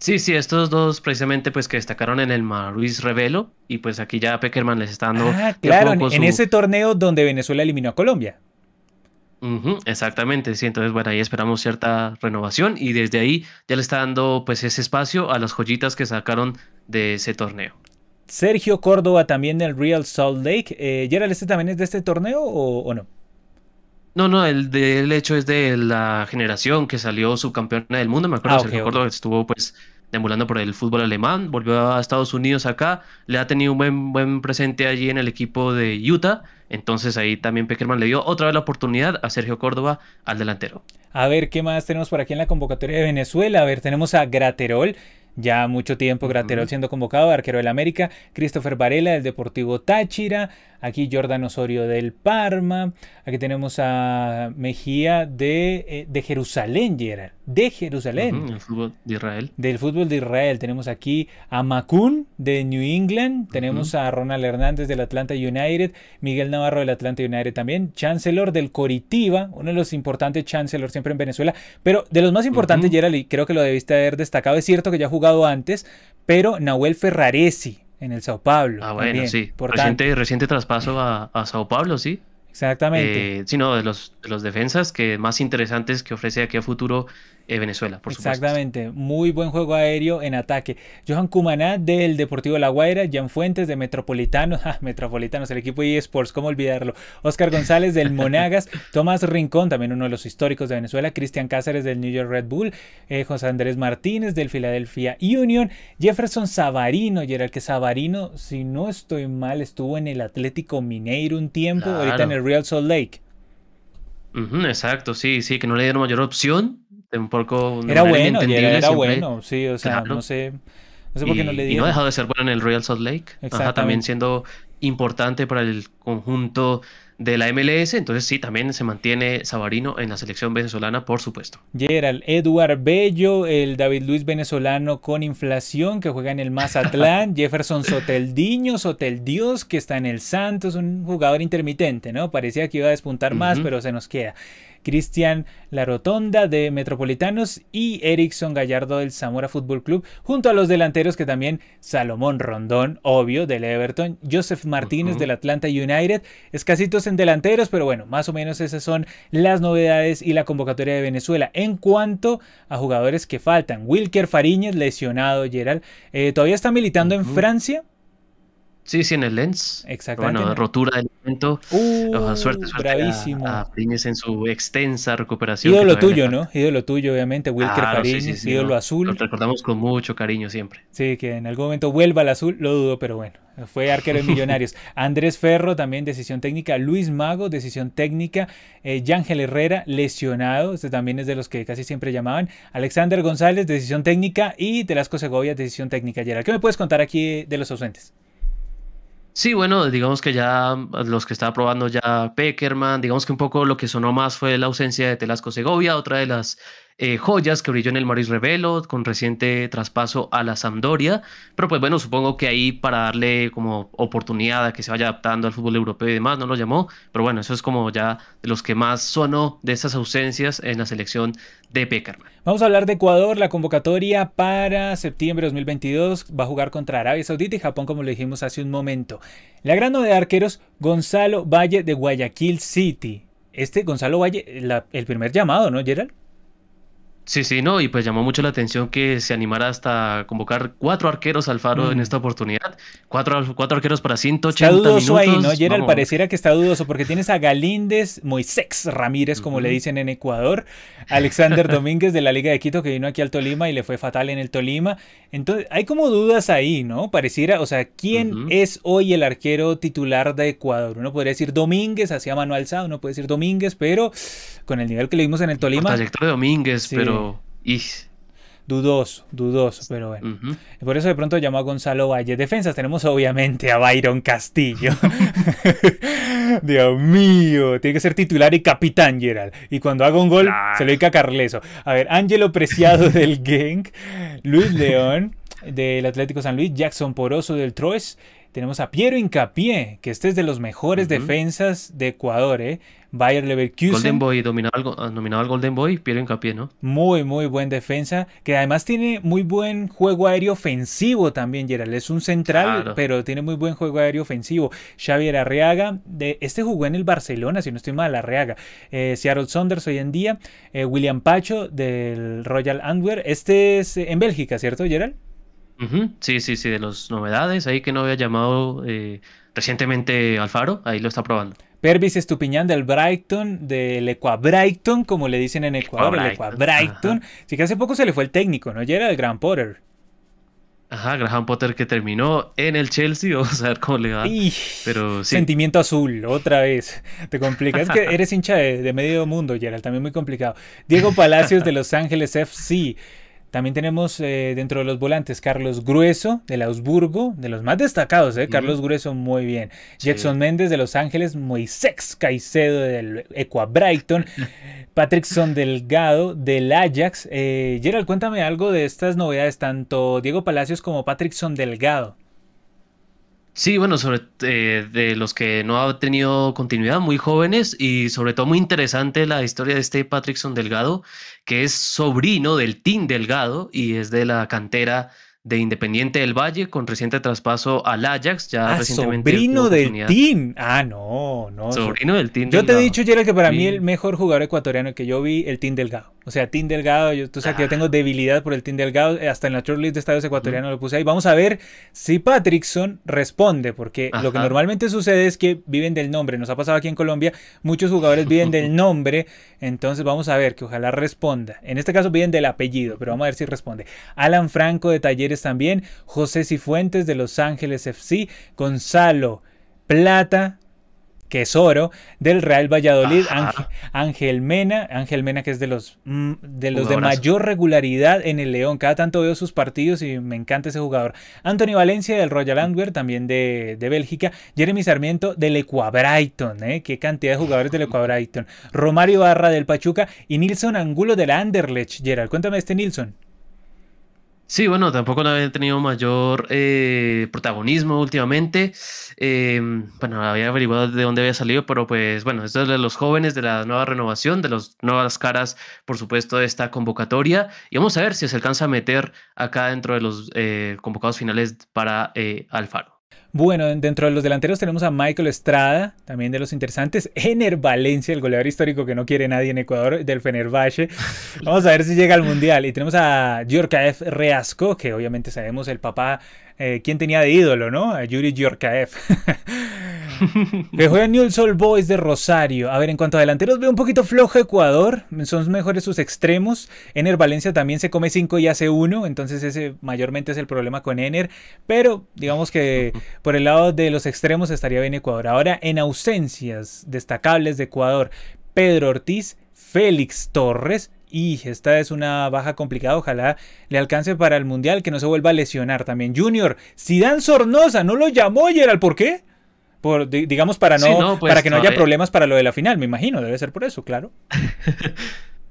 Sí, sí, estos dos precisamente pues que destacaron en el Ruiz Revelo y pues aquí ya Peckerman les está dando... Ah, claro, en, ese torneo donde Venezuela eliminó a Colombia. exactamente, sí, entonces bueno, ahí esperamos cierta renovación y desde ahí ya le está dando pues ese espacio a las joyitas que sacaron de ese torneo. Sergio Córdoba también del Real Salt Lake. Eh, Gerald, ¿este también es de este torneo o, no? No, no, el del hecho es de la generación que salió subcampeona del mundo. Me acuerdo, ah, Sergio Córdoba estuvo pues deambulando por el fútbol alemán, volvió a Estados Unidos acá, le ha tenido un buen, buen presente allí en el equipo de Utah, entonces ahí también Peckerman le dio otra vez la oportunidad a Sergio Córdoba al delantero. A ver, ¿qué más tenemos por aquí en la convocatoria de Venezuela? A ver, tenemos a Graterol, ya mucho tiempo Graterol siendo convocado, arquero del América, Christopher Varela del Deportivo Táchira, aquí Jordan Osorio del Parma, aquí tenemos a Mejía de, eh, de Jerusalén, Gerard, de Jerusalén. el fútbol de Israel. Del fútbol de Israel. Tenemos aquí a Macun de New England, tenemos a Ronald Hernández del Atlanta United, Miguel Navarro del Atlanta United también, Chancellor del Coritiba, uno de los importantes Chancellor siempre en Venezuela, pero de los más importantes, Gerald, y creo que lo debiste haber destacado, es cierto que ya ha jugado antes, pero Nahuel Ferraresi en el Sao Paulo. Ah, bueno, sí. Reciente, reciente traspaso a, a Sao Paulo, sí. Exactamente. Eh, sino de los, de los defensas que más interesantes que ofrece aquí a futuro eh, Venezuela, por Exactamente, muy buen juego aéreo en ataque. Johan Cumaná del Deportivo La Guaira, Jan Fuentes de Metropolitano, Metropolitanos, el equipo eSports, ¿cómo olvidarlo? Oscar González del Monagas, Tomás Rincón, también uno de los históricos de Venezuela, Cristian Cáceres del New York Red Bull, eh, José Andrés Martínez del Philadelphia Union, Jefferson Savarino, y era el que Savarino, si no estoy mal, estuvo en el Atlético Mineiro un tiempo, ahorita en el Real Salt Lake. exacto, sí, sí, que no le dieron mayor opción, un poco... Era bueno, era, bueno, sí, o sea, no sé... No sé por qué no le dieron. Y no ha dejado de ser bueno en el Real Salt Lake. también siendo importante para el conjunto de la MLS, entonces sí, también se mantiene Sabarino en la selección venezolana, por supuesto. Gerald, Eduard Bello, el David Luis venezolano con inflación que juega en el Mazatlán, Jefferson Soteldiño, Soteldios que está en el Santos, un jugador intermitente, ¿no? Parecía que iba a despuntar más, pero se nos queda. Cristian La Rotonda de Metropolitanos y Erickson Gallardo del Zamora Fútbol Club, junto a los delanteros que también Salomón Rondón, obvio, del Everton, Joseph Martínez del Atlanta United, escasitos en delanteros, pero bueno, más o menos esas son las novedades y la convocatoria de Venezuela. En cuanto a jugadores que faltan, Wilker Fariñez, lesionado, Gerald, eh, todavía está militando en Francia, Sí, sí, en el Lens. Exactamente. Bueno, rotura del evento. Uh, suerte, suerte bravísimo. A, en su extensa recuperación. Ídolo tuyo, ¿no? Ídolo tuyo, obviamente. Wilker claro, ídolo azul. Lo recordamos con mucho cariño siempre. Sí, que en algún momento vuelva al azul, lo dudo, pero bueno. Fue arquero de Millonarios. Andrés Ferro, también decisión técnica. Luis Mago, decisión técnica. Eh, Yángel Herrera, lesionado. Este también es de los que casi siempre llamaban. Alexander González, decisión técnica. Y Telasco Segovia, decisión técnica. Gerard, ¿qué me puedes contar aquí de los ausentes? Sí, bueno, digamos que ya los que estaba probando ya Peckerman, digamos que un poco lo que sonó más fue la ausencia de Telasco Segovia, otra de las eh, joyas que brilló en el Maris Revelo con reciente traspaso a la Sampdoria. Pero pues bueno, supongo que ahí para darle como oportunidad a que se vaya adaptando al fútbol europeo y demás, no lo llamó. Pero bueno, eso es como ya de los que más sonó de esas ausencias en la selección de Peckerman. Vamos a hablar de Ecuador, la convocatoria para septiembre de 2022 va a jugar contra Arabia Saudita y Japón, como le dijimos hace un momento. La gran de arqueros, Gonzalo Valle de Guayaquil City. Este Gonzalo Valle, el primer llamado, ¿no, Gerald? Sí, sí, no, y pues llamó mucho la atención que se animara hasta convocar cuatro arqueros al Faro en mm. esta oportunidad. Cuatro, cuatro arqueros para 180 está dudoso ahí, ¿no? Gerald pareciera que está dudoso porque tienes a Galíndez, Moisés Ramírez, como le dicen en Ecuador, Alexander Domínguez de la Liga de Quito que vino aquí al Tolima y le fue fatal en el Tolima. Entonces, hay como dudas ahí, ¿no? Pareciera, o sea, ¿quién es hoy el arquero titular de Ecuador? Uno podría decir Domínguez, hacía mano alzada, uno puede decir Domínguez, pero con el nivel que le vimos en el Tolima. Trayectoria de Domínguez, pero Dudoso, dudoso, pero bueno. Por eso de pronto llamó a Gonzalo Valle. Defensas tenemos obviamente a Byron Castillo. Dios mío, tiene que ser titular y capitán, Gerald. Y cuando haga un gol, se lo dedica a Carleso. A ver, Ángelo Preciado del Genk, Luis León del Atlético San Luis, Jackson Poroso del Troyes, tenemos a Piero Incapié, que este es de los mejores defensas de Ecuador, ¿eh? Bayer Leverkusen. Golden Boy, al, nominado al Golden Boy, Piero Incapié, ¿no? Muy, muy buen defensa, que además tiene muy buen juego aéreo ofensivo también, Gerald. Es un central, pero tiene muy buen juego aéreo ofensivo. Xavier Arriaga, de, este jugó en el Barcelona, si no estoy mal, Arriaga. Eh, Seattle Saunders hoy en día. Eh, William Pacho del Royal Antwerp. Este es en Bélgica, ¿cierto, Gerald? Sí, sí, sí, de las novedades, ahí que no había llamado eh, recientemente Alfaro, ahí lo está probando. Pervis Estupiñán del Brighton, del Equabrighton, como le dicen en Ecuador, el Equabrighton. Sí que hace poco se le fue el técnico, ¿no? Ya era el Gran Potter. Ajá, Graham Potter que terminó en el Chelsea, vamos a ver cómo le va. Pero Sentimiento azul, otra vez. Te complica. Es que eres hincha de, medio mundo, Gerald, también muy complicado. Diego Palacios de Los Ángeles FC. También tenemos eh, dentro de los volantes Carlos Grueso del Augsburgo, de los más destacados, ¿eh? Carlos Grueso muy bien. Jackson Méndez de Los Ángeles, Moisés Caicedo del Equa Brighton. Patrickson Delgado del Ajax. Eh, Gerald, cuéntame algo de estas novedades, tanto Diego Palacios como Patrickson Delgado. Sí, bueno, sobre eh, de los que no ha tenido continuidad, muy jóvenes y sobre todo muy interesante la historia de este Patrickson Delgado, que es sobrino del Team Delgado y es de la cantera de Independiente del Valle con reciente traspaso al Ajax. Ya ah, recientemente sobrino del team. Ah, no, no. Sobrino del team. Yo te he dicho, Gerald, que para mí el mejor jugador ecuatoriano que yo vi, el team Delgado. O sea, Team Delgado, yo, tú sabes que yo tengo ah. debilidad por el Team Delgado, eh, hasta en la shortlist de estadios ecuatorianos lo puse ahí. Vamos a ver si Patrickson responde, porque lo que normalmente sucede es que viven del nombre. Nos ha pasado aquí en Colombia, muchos jugadores viven del nombre, entonces vamos a ver que ojalá responda. En este caso viven del apellido, pero vamos a ver si responde. Alan Franco de Talleres también, José Cifuentes de Los Ángeles FC, Gonzalo Plata que es oro, del Real Valladolid, Ángel, Mena, Ángel Mena que es de los, mm, de, los de mayor regularidad en el León, cada tanto veo sus partidos y me encanta ese jugador. Anthony Valencia del Royal Antwerp, también de, Bélgica, Jeremy Sarmiento del Equabrighton, ¿eh? qué cantidad de jugadores del Equabrighton, Romario Barra del Pachuca y Nilson Angulo del Anderlecht, Gerald, cuéntame este Nilson. Sí, bueno, tampoco había tenido mayor eh, protagonismo últimamente. Em, bueno, había averiguado de dónde había salido, pero pues bueno, esto es de los jóvenes, de la nueva renovación, de las nuevas caras, por supuesto, de esta convocatoria. Y vamos a ver si se alcanza a meter acá dentro de los eh, convocados finales para eh, Alfaro. Bueno, dentro de los delanteros tenemos a Michael Estrada, también de los interesantes. Ener Valencia, el goleador histórico que no quiere nadie en Ecuador, del Fenerbahce. Vamos a ver si llega al Mundial. Y tenemos a Yorkaev Reasco, que obviamente sabemos el papá, eh, quién tenía de ídolo, ¿no? A Yuri Yorkaev. que juega Old Boys de Rosario. A ver, en cuanto a delanteros, veo un poquito flojo Ecuador. Son mejores sus extremos. Ener Valencia también se come 5 y hace 1. Entonces, ese mayormente es el problema con Ener. Pero digamos que por el lado de los extremos estaría bien Ecuador. Ahora, en ausencias destacables de Ecuador, Pedro Ortiz, Félix Torres y esta es una baja complicada. Ojalá le alcance para el Mundial, que no se vuelva a lesionar también. Junior, Dan Sornosa, no lo llamó Gerald, ¿por qué? Por, digamos, para, no, pues, para que no, haya problemas para lo de la final, me imagino, debe ser por eso, claro.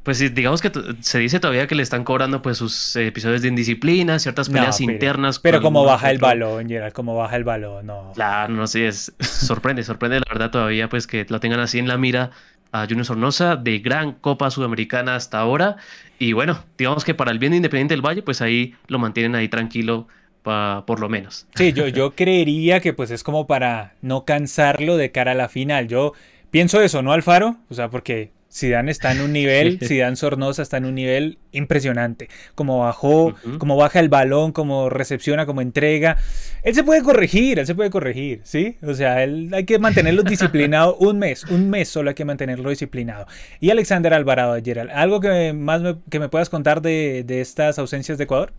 Pues digamos que se dice todavía que le están cobrando pues sus episodios de indisciplina, ciertas peleas internas. Pero como baja el balón, Gerald, como baja el balón, no. Claro, no sé, sorprende, sorprende la verdad todavía pues que lo tengan así en la mira a Junior Sornosa de gran Copa Sudamericana hasta ahora. Y bueno, digamos que para el bien de Independiente del Valle, pues ahí lo mantienen ahí tranquilo por lo menos. Sí, yo, yo creería que pues es como para no cansarlo de cara a la final. Yo pienso eso, ¿no, Alfaro? O sea, porque Zidane está en un nivel, Zidane Sornosa está en un nivel impresionante. Como bajó, como baja el balón, como recepciona, como entrega. Él se puede corregir, él se puede corregir, ¿sí? O sea, él hay que mantenerlo disciplinado un mes, un mes solo hay que mantenerlo disciplinado. Y Alexander Alvarado, Gerald, ¿algo que más me, que me puedas contar de, de estas ausencias de Ecuador?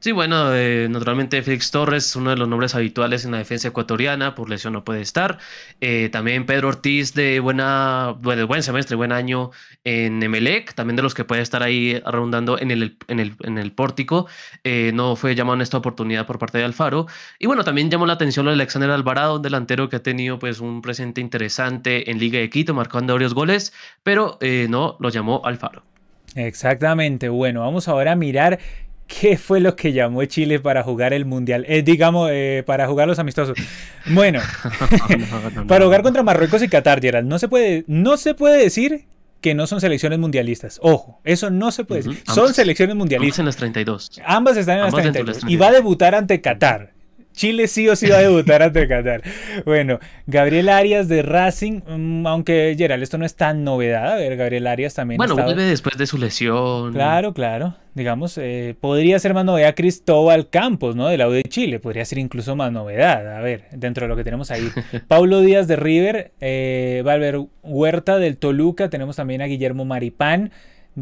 Sí, bueno, eh, naturalmente Félix Torres, uno de los nombres habituales en la defensa ecuatoriana, por lesión no puede estar. Eh, también Pedro Ortiz de buena, buen semestre, buen año en Emelec, también de los que puede estar ahí rondando en el, en el, en el pórtico. Eh, no fue llamado en esta oportunidad por parte de Alfaro. Y bueno, también llamó la atención lo de Alexander Alvarado, un delantero que ha tenido pues un presente interesante en Liga de Quito, marcando varios goles, pero no lo llamó Alfaro. Exactamente, bueno, vamos ahora a mirar ¿Qué fue lo que llamó Chile para jugar el Mundial? Eh, digamos, eh, para jugar los amistosos. Bueno, para jugar contra Marruecos y Qatar, Gerald, no se puede, no se puede decir que no son selecciones mundialistas. Ojo, eso no se puede decir. son selecciones mundialistas. Ambas en las 32. Ambas están en las 32. Y va a debutar ante Qatar. Chile sí o sí va a debutar ante Qatar. Bueno, Gabriel Arias de Racing, mm, aunque Gerald, esto no es tan novedad. A ver, Gabriel Arias también. Bueno, vuelve después de su lesión. Claro, claro. Digamos, eh, podría ser más novedad Cristóbal Campos, ¿no? De la U de Chile. Podría ser incluso más novedad. A ver, dentro de lo que tenemos ahí. Paulo Díaz de River, eh, Valver Huerta del Toluca. Tenemos también a Guillermo Maripán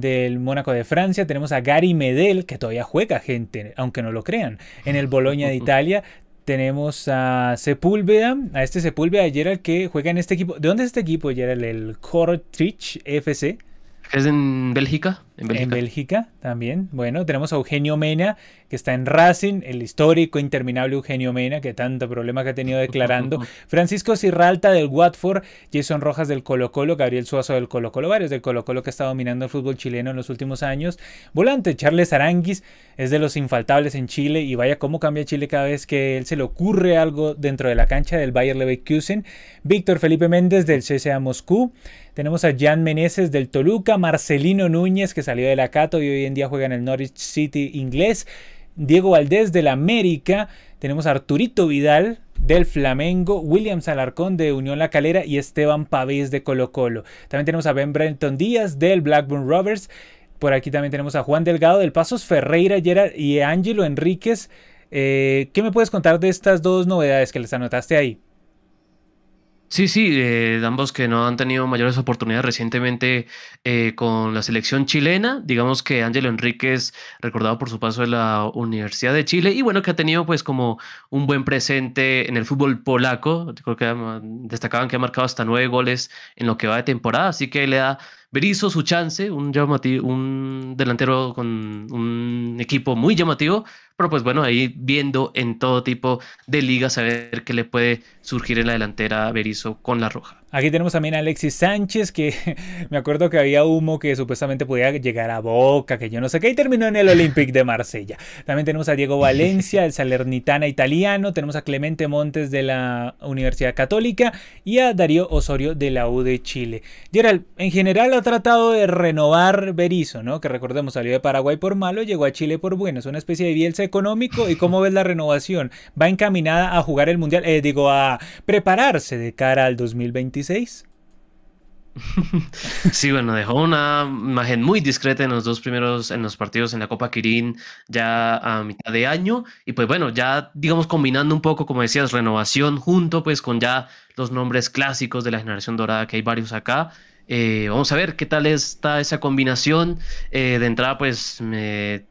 del Mónaco de Francia, tenemos a Gary Medel, que todavía juega gente, aunque no lo crean, en el Boloña de Italia. Tenemos a Sepúlveda, a este Sepúlveda, Gerald, que juega en este equipo. ¿De dónde es este equipo, Gerald? El Kortrijk FC. ¿Es en Bélgica? En Bélgica. también. Bueno, tenemos a Eugenio Mena, que está en Racing, el histórico, interminable Eugenio Mena, que tanto problema que ha tenido declarando. Francisco Cirralta del Watford, Jason Rojas del Colo Colo, Gabriel Suazo del Colo Colo, varios del Colo Colo que está dominando el fútbol chileno en los últimos años. Volante, Charles Aranguis, es de los infaltables en Chile y vaya cómo cambia Chile cada vez que él se le ocurre algo dentro de la cancha del Bayer Leverkusen. Víctor Felipe Méndez del CSA Moscú. Tenemos a Jan Meneses del Toluca, Marcelino Núñez, que salió de la Cato y hoy en día juega en el Norwich City inglés. Diego Valdés del América. Tenemos a Arturito Vidal del Flamengo, William Alarcón de Unión La Calera y Esteban Pavés de Colo Colo. También tenemos a Ben Brenton Díaz del Blackburn Rovers. Por aquí también tenemos a Juan Delgado del Pasos Ferreira y Ángelo Enríquez. Eh, ¿Qué me puedes contar de estas dos novedades que les anotaste ahí? Sí, sí, eh, ambos que no han tenido mayores oportunidades recientemente eh, con la selección chilena. Digamos que Ángelo Enríquez, recordado por su paso en la Universidad de Chile, y bueno, que ha tenido pues como un buen presente en el fútbol polaco. Creo que destacaban que ha marcado hasta nueve goles en lo que va de temporada, así que le da Berizzo su chance, un, un delantero con un equipo muy llamativo, pero pues bueno, ahí viendo en todo tipo de ligas a ver qué le puede surgir en la delantera a Berizzo con la roja. Aquí tenemos también a Alexis Sánchez, que me acuerdo que había humo que supuestamente podía llegar a Boca, que yo no sé qué, y terminó en el Olympique de Marsella. También tenemos a Diego Valencia, el Salernitana italiano, tenemos a Clemente Montes de la Universidad Católica y a Darío Osorio de la U de Chile. Gerald, en general ha tratado de renovar Berizzo, ¿no? Que recordemos, salió de Paraguay por malo, llegó a Chile por bueno, es una especie de bielsa económico. ¿Y cómo ves la renovación? ¿Va encaminada a jugar el Mundial? Eh, digo, a prepararse de cara al 2020 Sí, bueno, dejó una imagen muy discreta en los dos primeros, en los partidos en la Copa Kirin ya a mitad de año. Y pues bueno, ya digamos combinando un poco, como decías, renovación junto pues con ya los nombres clásicos de la generación dorada, que hay varios acá. Eh, vamos a ver qué tal está esa combinación. Eh, de entrada, pues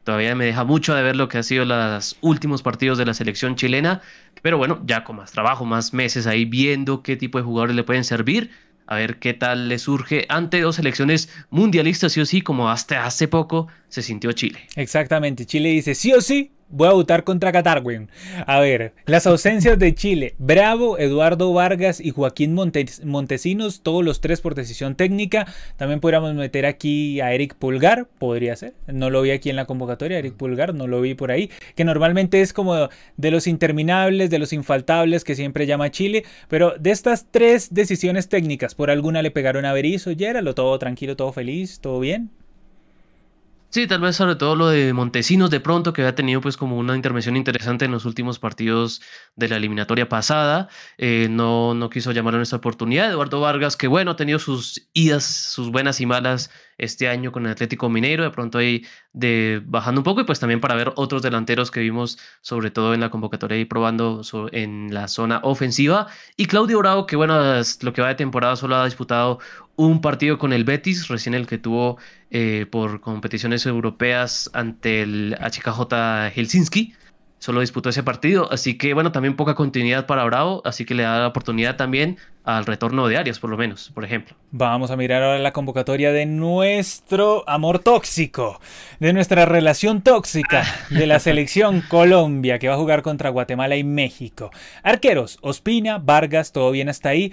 todavía me deja mucho de ver lo que ha sido los últimos partidos de la selección chilena. Pero bueno, ya con más trabajo, más meses ahí viendo qué tipo de jugadores le pueden servir. A ver qué tal le surge ante dos selecciones mundialistas, sí o sí, como hasta hace poco se sintió Chile. Exactamente, Chile dice sí o sí, Voy a votar contra Qatar, A ver, las ausencias de Chile. Bravo, Eduardo Vargas y Joaquín Montesinos, todos los tres por decisión técnica. También podríamos meter aquí a Eric Pulgar, podría ser. No lo vi aquí en la convocatoria, Eric Pulgar, no lo vi por ahí. Que normalmente es como de los interminables, de los infaltables que siempre llama Chile. Pero de estas tres decisiones técnicas, ¿por alguna le pegaron a Berizzo, lo todo tranquilo, todo feliz, todo bien? Sí, tal vez sobre todo lo de Montesinos de pronto, que había tenido pues como una intervención interesante en los últimos partidos de la eliminatoria pasada. Eh, no, no quiso llamar a nuestra oportunidad. Eduardo Vargas, que bueno, ha tenido sus idas, sus buenas y malas este año con el Atlético Mineiro, de pronto ahí de, bajando un poco y pues también para ver otros delanteros que vimos sobre todo en la convocatoria y probando en la zona ofensiva. Y Claudio Bravo, que bueno, lo que va de temporada solo ha disputado un partido con el Betis, recién el que tuvo eh, por competiciones europeas ante el HKJ Helsinki solo disputó ese partido, así que bueno, también poca continuidad para Bravo, así que le da la oportunidad también al retorno de Arias, por lo menos, por ejemplo. Vamos a mirar ahora la convocatoria de nuestro amor tóxico, de nuestra relación tóxica de la selección Colombia, que va a jugar contra Guatemala y México. Arqueros, Ospina, Vargas, todo bien hasta ahí.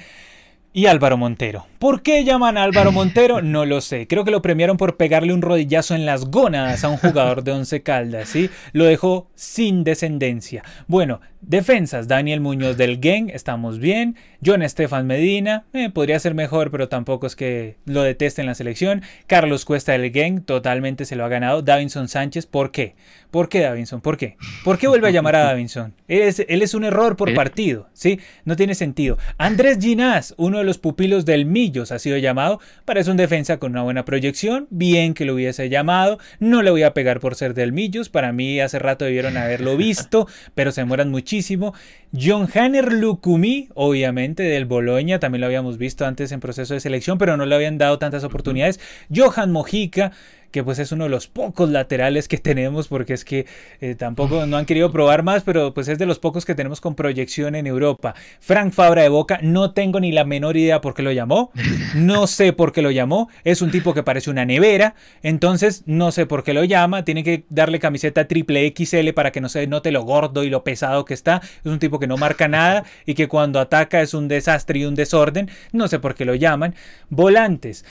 Y Álvaro Montero. ¿Por qué llaman a Álvaro Montero? No lo sé. Creo que lo premiaron por pegarle un rodillazo en las gónadas a un jugador de Once Caldas, ¿sí? Lo dejó sin descendencia. Bueno, defensas, Daniel Muñoz del Gen, estamos bien. John Estefan Medina, eh, podría ser mejor, pero tampoco es que lo deteste en la selección. Carlos Cuesta del Gen, totalmente se lo ha ganado. Davinson Sánchez, ¿por qué? ¿Por qué Davinson? ¿Por qué? ¿Por qué vuelve a llamar a Davinson? Él es, él es un error por partido, ¿sí? No tiene sentido. Andrés Ginás, uno de los pupilos del Millos ha sido llamado, parece un defensa con una buena proyección, bien que lo hubiese llamado, no le voy a pegar por ser del Millos, para mí hace rato debieron haberlo visto, pero se demoran muchísimo. John Hanner Lukumi, obviamente del Boloña, también lo habíamos visto antes en proceso de selección, pero no le habían dado tantas oportunidades. Johan Mojica, que pues es uno de los pocos laterales que tenemos, porque es que eh, tampoco no han querido probar más, pero pues es de los pocos que tenemos con proyección en Europa. Frank Fabra de Boca, no tengo ni la menor idea por qué lo llamó, no sé por qué lo llamó, es un tipo que parece una nevera, entonces no sé por qué lo llama, tiene que darle camiseta triple XL para que no se note lo gordo y lo pesado que está, es un tipo que no marca nada y que cuando ataca es un desastre y un desorden, no sé por qué lo llaman. Volantes.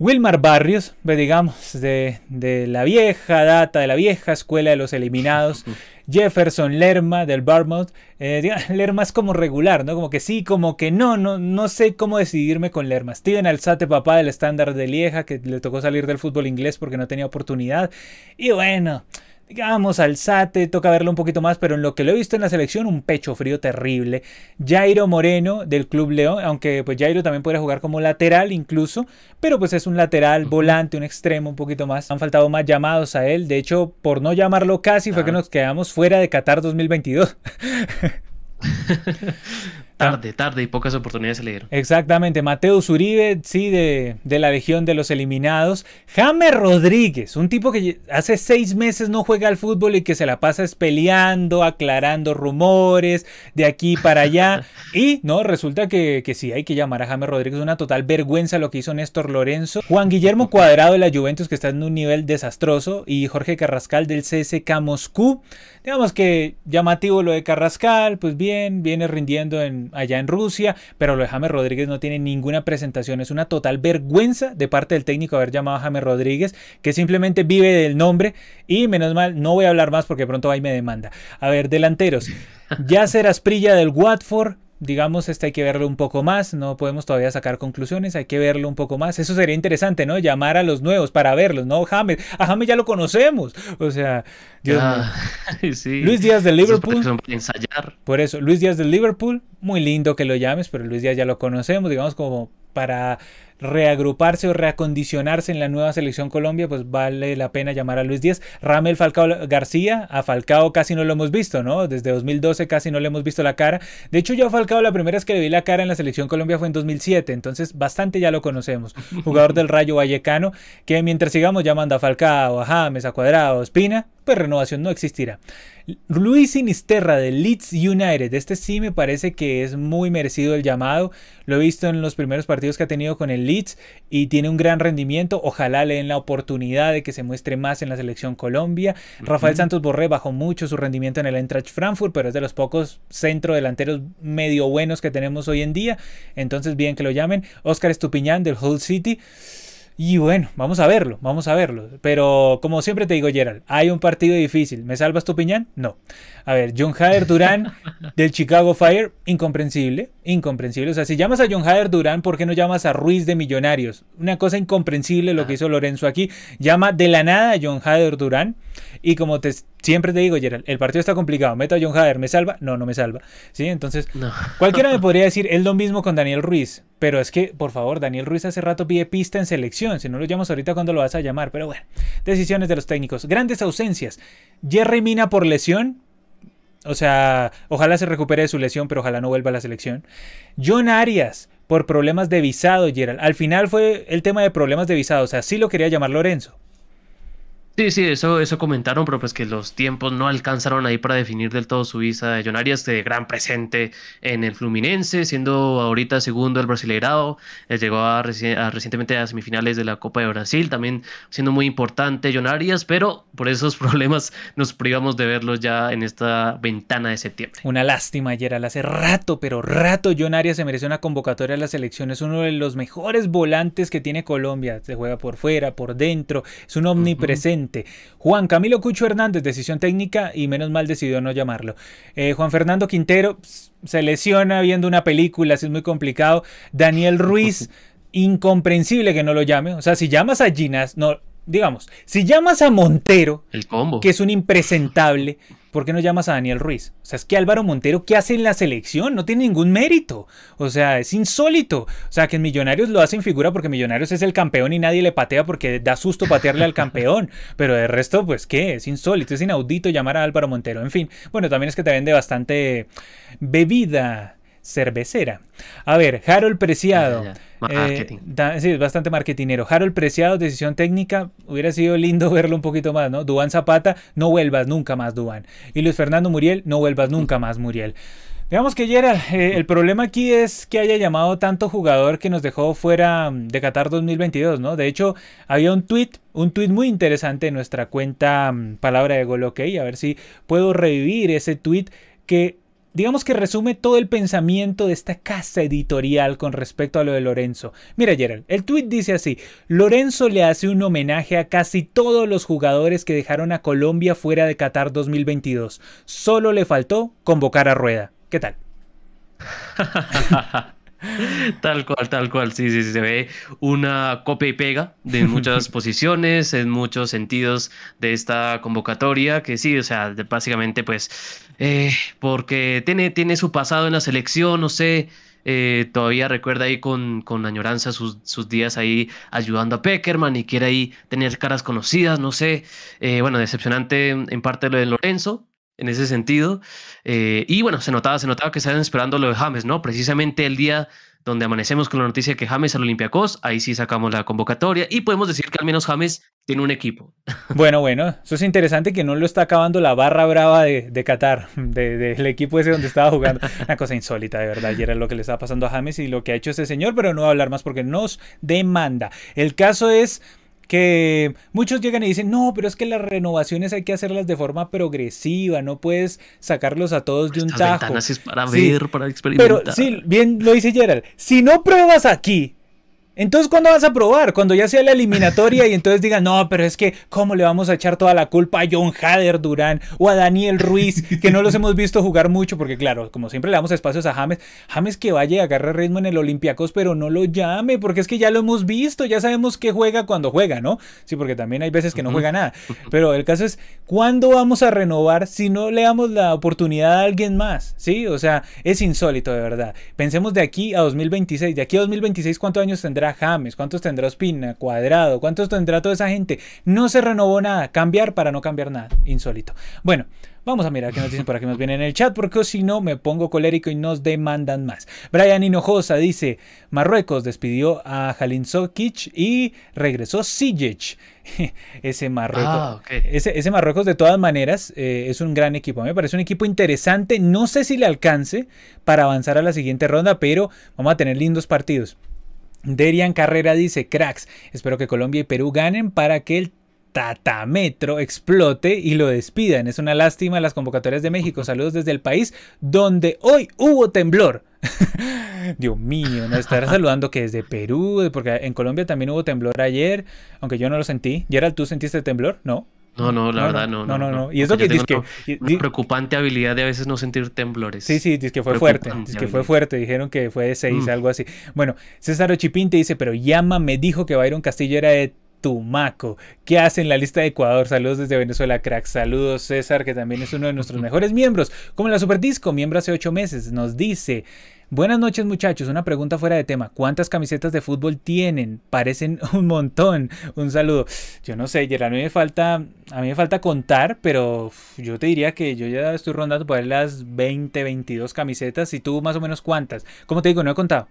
Wilmar Barrios, digamos, de, la vieja data, de la vieja escuela de los eliminados. Jefferson Lerma del Barmouth. Eh, Lerma es como regular, ¿no? Como que sí, como que no, no, no sé cómo decidirme con Lerma. Steven Alzate, papá del estándar de Lieja, que le tocó salir del fútbol inglés porque no tenía oportunidad. Y bueno, digamos, Alzate, toca verlo un poquito más, pero en lo que lo he visto en la selección, un pecho frío terrible. Jairo Moreno del Club León, aunque pues Jairo también puede jugar como lateral incluso, pero pues es un lateral, volante, un extremo un poquito más. Han faltado más llamados a él, de hecho, por no llamarlo casi, fue que nos quedamos fuera de Qatar 2022. Tarde, tarde y pocas oportunidades se le dieron. Exactamente. Mateo Uribe, sí, de, de, la Legión de los Eliminados. James Rodríguez, un tipo que hace seis meses no juega al fútbol y que se la pasa peleando, aclarando rumores de aquí para allá. y no, resulta que, que sí hay que llamar a James Rodríguez. Es una total vergüenza lo que hizo Néstor Lorenzo. Juan Guillermo Cuadrado de la Juventus, que está en un nivel desastroso. Y Jorge Carrascal del CSK Moscú. Digamos que llamativo lo de Carrascal, pues bien, viene rindiendo en allá en Rusia, pero lo de James Rodríguez no tiene ninguna presentación. Es una total vergüenza de parte del técnico haber llamado a James Rodríguez, que simplemente vive del nombre y menos mal, no voy a hablar más porque pronto ahí me demanda. A ver, delanteros. Yasser Asprilla del Watford, digamos, este hay que verlo un poco más, no podemos todavía sacar conclusiones, hay que verlo un poco más. Eso sería interesante, ¿no? Llamar a los nuevos para verlos, ¿no? James, a James ya lo conocemos. O sea, Luis Díaz del Liverpool. ensayar. Por eso, Luis Díaz del Liverpool, muy lindo que lo llames, pero Luis Díaz ya lo conocemos, digamos, como para reagruparse o reacondicionarse en la nueva selección Colombia, pues vale la pena llamar a Luis Díaz. Ramel Falcao García, a Falcao casi no lo hemos visto, ¿no? Desde 2012 casi no le hemos visto la cara. De hecho, yo a Falcao la primera vez que le vi la cara en la selección Colombia fue en 2007, entonces bastante ya lo conocemos. Jugador del Rayo Vallecano, que mientras sigamos llamando a Falcao, a James, a Cuadrado, a Espina, pues renovación no existirá. Luis Sinisterra del Leeds United, este sí me parece que es muy merecido el llamado. Lo he visto en los primeros partidos que ha tenido con el Leeds y tiene un gran rendimiento. Ojalá le den la oportunidad de que se muestre más en la selección Colombia. Rafael Santos Borré bajó mucho su rendimiento en el Eintracht Frankfurt, pero es de los pocos centro delanteros medio buenos que tenemos hoy en día. Entonces, bien que lo llamen. Oscar Estupiñán del Hull City. Y bueno, vamos a verlo, vamos a verlo. Pero como siempre te digo, Gerald, hay un partido difícil. ¿Me salvas tu piñán? No. A ver, John Hader Durán del Chicago Fire, incomprensible, incomprensible. O sea, si llamas a John Hader Durán, ¿por qué no llamas a Ruiz de Millonarios? Una cosa incomprensible lo que hizo Lorenzo aquí. Llama de la nada a John Hader Durán. Y como te, siempre te digo, Gerald, el partido está complicado. Meto a John Hader, ¿me salva? No, no me salva. ¿Sí? Entonces, cualquiera me podría decir, es lo mismo con Daniel Ruiz. Pero es que, por favor, Daniel Ruiz hace rato pide pista en selección. Si no lo llamas ahorita, ¿cuándo lo vas a llamar? Pero bueno, decisiones de los técnicos. Grandes ausencias. Jerry Mina por lesión. O sea, ojalá se recupere de su lesión, pero ojalá no vuelva a la selección. John Arias por problemas de visado, Gerald. Al final fue el tema de problemas de visado. O sea, sí lo quería llamar Lorenzo. Sí, sí, eso, eso comentaron, pero pues que los tiempos no alcanzaron ahí para definir del todo su visa de John Arias, de gran presente en el Fluminense, siendo ahorita segundo el Brasileirao, eh, llegó a, recientemente a semifinales de la Copa de Brasil, también siendo muy importante John Arias, pero por esos problemas nos privamos de verlos ya en esta ventana de septiembre. Una lástima, Gerald, hace rato, pero rato John Arias se merece una convocatoria a la selección, es uno de los mejores volantes que tiene Colombia, se juega por fuera, por dentro, es un omnipresente. Juan Camilo Cucho Hernández, decisión técnica y menos mal decidió no llamarlo. Eh, Juan Fernando Quintero se lesiona viendo una película, así es muy complicado. Daniel Ruiz, incomprensible que no lo llame. O sea, si llamas a Ginas, no, digamos, si llamas a Montero, el combo. que es un impresentable, ¿por qué no llamas a Daniel Ruiz? O sea, es que Álvaro Montero, ¿qué hace en la selección? No tiene ningún mérito. O sea, es insólito. O sea, que en Millonarios lo hacen figura porque Millonarios es el campeón y nadie le patea porque da susto patearle al campeón. Pero de resto, pues, ¿qué? Es insólito, es inaudito llamar a Álvaro Montero. En fin, bueno, también es que te vende bastante bebida cervecera. A ver, Harold Preciado. Eh, sí, es bastante marketinero. Harold Preciado, decisión técnica. Hubiera sido lindo verlo un poquito más, ¿no? Duan Zapata, no vuelvas nunca más, Duan. Y Luis Fernando Muriel, no vuelvas nunca más, Muriel. Digamos que Gerald, eh, el problema aquí es que haya llamado tanto jugador que nos dejó fuera mm, de Qatar 2022, ¿no? De hecho, había un tweet, un tweet muy interesante en nuestra cuenta mm, Palabra de Gol OK, a ver si puedo revivir ese tweet que digamos que resume todo el pensamiento de esta casa editorial con respecto a lo de Lorenzo. Mira Gerald, el tweet dice así, Lorenzo le hace un homenaje a casi todos los jugadores que dejaron a Colombia fuera de Qatar 2022. Solo le faltó convocar a Rueda. ¿Qué tal? Tal cual, tal cual, sí, sí, sí, se ve una copia y pega de muchas posiciones, en muchos sentidos de esta convocatoria, que sí, o sea, básicamente pues, eh, porque tiene, tiene su pasado en la selección, no sé, eh, todavía recuerda ahí con, con añoranza sus, sus, días ahí ayudando a Peckerman y quiere ahí tener caras conocidas, no sé, eh, bueno, decepcionante en parte lo de Lorenzo, en ese sentido. Eh, y bueno, se notaba, se notaba que estaban esperando lo de James, ¿no? Precisamente el día donde amanecemos con la noticia de que James al Olympiacos, ahí sí sacamos la convocatoria y podemos decir que al menos James tiene un equipo. Bueno, bueno, eso es interesante que no lo está acabando la barra brava de, de Qatar, del equipo ese donde estaba jugando. Una cosa insólita, de verdad, y era lo que le estaba pasando a James y lo que ha hecho ese señor, pero no voy a hablar más porque nos demanda. El caso es que muchos llegan y dicen, no, pero es que las renovaciones hay que hacerlas de forma progresiva, no puedes sacarlos a todos de un tajo. Es para ver, para experimentar. Pero sí, bien lo dice Gerald, si no pruebas aquí entonces, ¿cuándo vas a probar? Cuando ya sea la eliminatoria y entonces digan, no, pero es que, ¿cómo le vamos a echar toda la culpa a John Hader Durán o a Daniel Ruiz, que no los hemos visto jugar mucho? Porque, claro, como siempre le damos espacios a James, James que vaya y agarre ritmo en el Olympiacos, pero no lo llame, porque es que ya lo hemos visto, ya sabemos que juega cuando juega, ¿no? Sí, porque también hay veces que no juega nada. Pero el caso es, ¿cuándo vamos a renovar si no le damos la oportunidad a alguien más? Sí, o sea, es insólito, de verdad. Pensemos de aquí a 2026, de aquí a 2026, ¿cuántos años tendrá? James? ¿Cuántos tendrá Ospina? Cuadrado? ¿Cuántos tendrá toda esa gente? No se renovó nada. Cambiar para no cambiar nada. Insólito. Bueno, Vamos a mirar qué nos dicen por aquí más bien en el chat, porque si no me pongo colérico y nos demandan más. Brian Hinojosa dice: Marruecos despidió a Jalin Sokic y regresó Sijic. ese Marruecos. Ah, ese, Marruecos, de todas maneras, eh, es un gran equipo. me parece un equipo interesante. No sé si le alcance para avanzar a la siguiente ronda, pero vamos a tener lindos partidos. Derian Carrera dice, cracks, espero que Colombia y Perú ganen para que el tatametro explote y lo despidan. Es una lástima las convocatorias de México. Saludos desde el país donde hoy hubo temblor. Dios mío, no estará saludando que desde Perú, porque en Colombia también hubo temblor ayer, aunque yo no lo sentí. Gerald, ¿tú sentiste temblor? No. No, no, la verdad no. No, no, no. Y eso que dice que. Una preocupante habilidad de a veces no sentir temblores. Sí, sí, dice que fue fuerte. Dice que fue fuerte. Dijeron que fue de 6, mm. algo así. Bueno, César Ochipinte dice, pero Llama me dijo que Byron Castillo era de Tumaco. ¿Qué hace en la lista de Ecuador? Saludos desde Venezuela, crack. Saludos, César, que también es uno de nuestros mejores miembros. Como la Superdisco, miembro hace ocho meses, nos dice. Buenas noches muchachos, una pregunta fuera de tema. ¿Cuántas camisetas de fútbol tienen? Parecen un montón. Un saludo. Yo no sé, Gerard, a mí me falta, a mí me falta contar, pero yo te diría que yo ya estoy rondando por las 20, 22 camisetas. ¿Y tú más o menos cuántas? Como te digo, no he contado.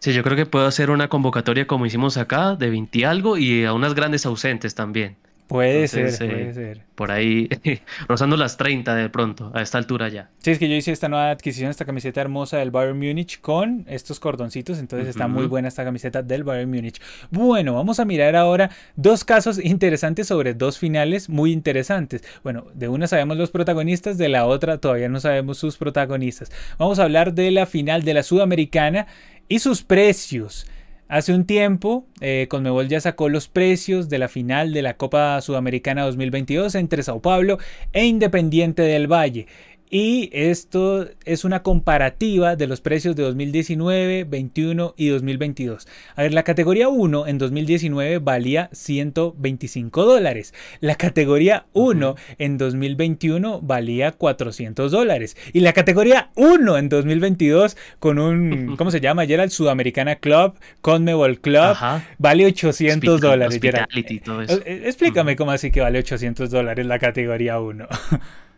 Sí, yo creo que puedo hacer una convocatoria como hicimos acá, de 20 algo, y a unas grandes ausentes también. Puede ser, puede ser. Por ahí, rozando las 30 de pronto, a esta altura ya. Sí, es que yo hice esta nueva adquisición, esta camiseta hermosa del Bayern Múnich con estos cordoncitos, entonces está muy buena esta camiseta del Bayern Múnich. Bueno, vamos a mirar ahora dos casos interesantes sobre dos finales muy interesantes. Bueno, de una sabemos los protagonistas, de la otra todavía no sabemos sus protagonistas. Vamos a hablar de la final de la Sudamericana y sus precios. Hace un tiempo, eh, Conmebol ya sacó los precios de la final de la Copa Sudamericana 2022 entre Sao Paulo e Independiente del Valle. Y esto es una comparativa de los precios de 2019, 21 y 2022. A ver, la categoría 1 en 2019 valía 125 dólares. La categoría 1 en 2021 valía 400 dólares. Y la categoría 1 en 2022 con un, ¿cómo se llama? Ayer el Sudamericana Club, Conmebol Club, vale 800 dólares. Eh, explícame cómo así que vale 800 dólares la categoría 1.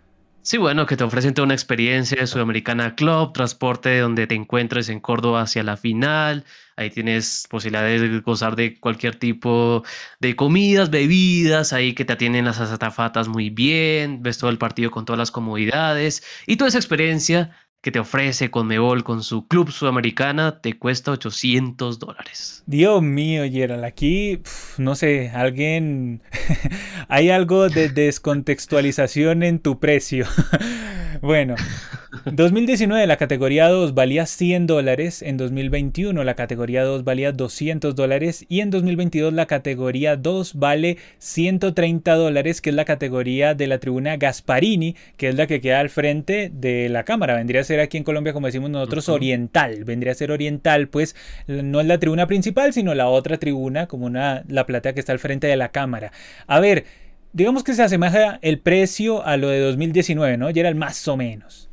Sí, bueno, que te ofrecen toda una experiencia de Sudamericana Club, transporte donde te encuentres en Córdoba hacia la final. Ahí tienes posibilidades de gozar de cualquier tipo de comidas, bebidas, ahí que te atienden las azafatas muy bien, ves todo el partido con todas las comodidades y toda esa experiencia que te ofrece Conmebol con su club sudamericana te cuesta 800 dólares. Dios mío, Gerald, aquí, no sé, alguien, hay algo de descontextualización en tu precio. bueno, 2019 la categoría 2 valía 100 dólares, en 2021 la categoría 2 valía 200 dólares y en 2022 la categoría 2 vale 130 dólares, que es la categoría de la tribuna Gasparini, que es la que queda al frente de la cámara. Vendría a ser aquí en Colombia, como decimos nosotros, oriental. Vendría a ser oriental, pues no es la tribuna principal, sino la otra tribuna, como una, la platea que está al frente de la cámara. A ver, digamos que se asemeja el precio a lo de 2019, ¿no? Ya era el más o menos.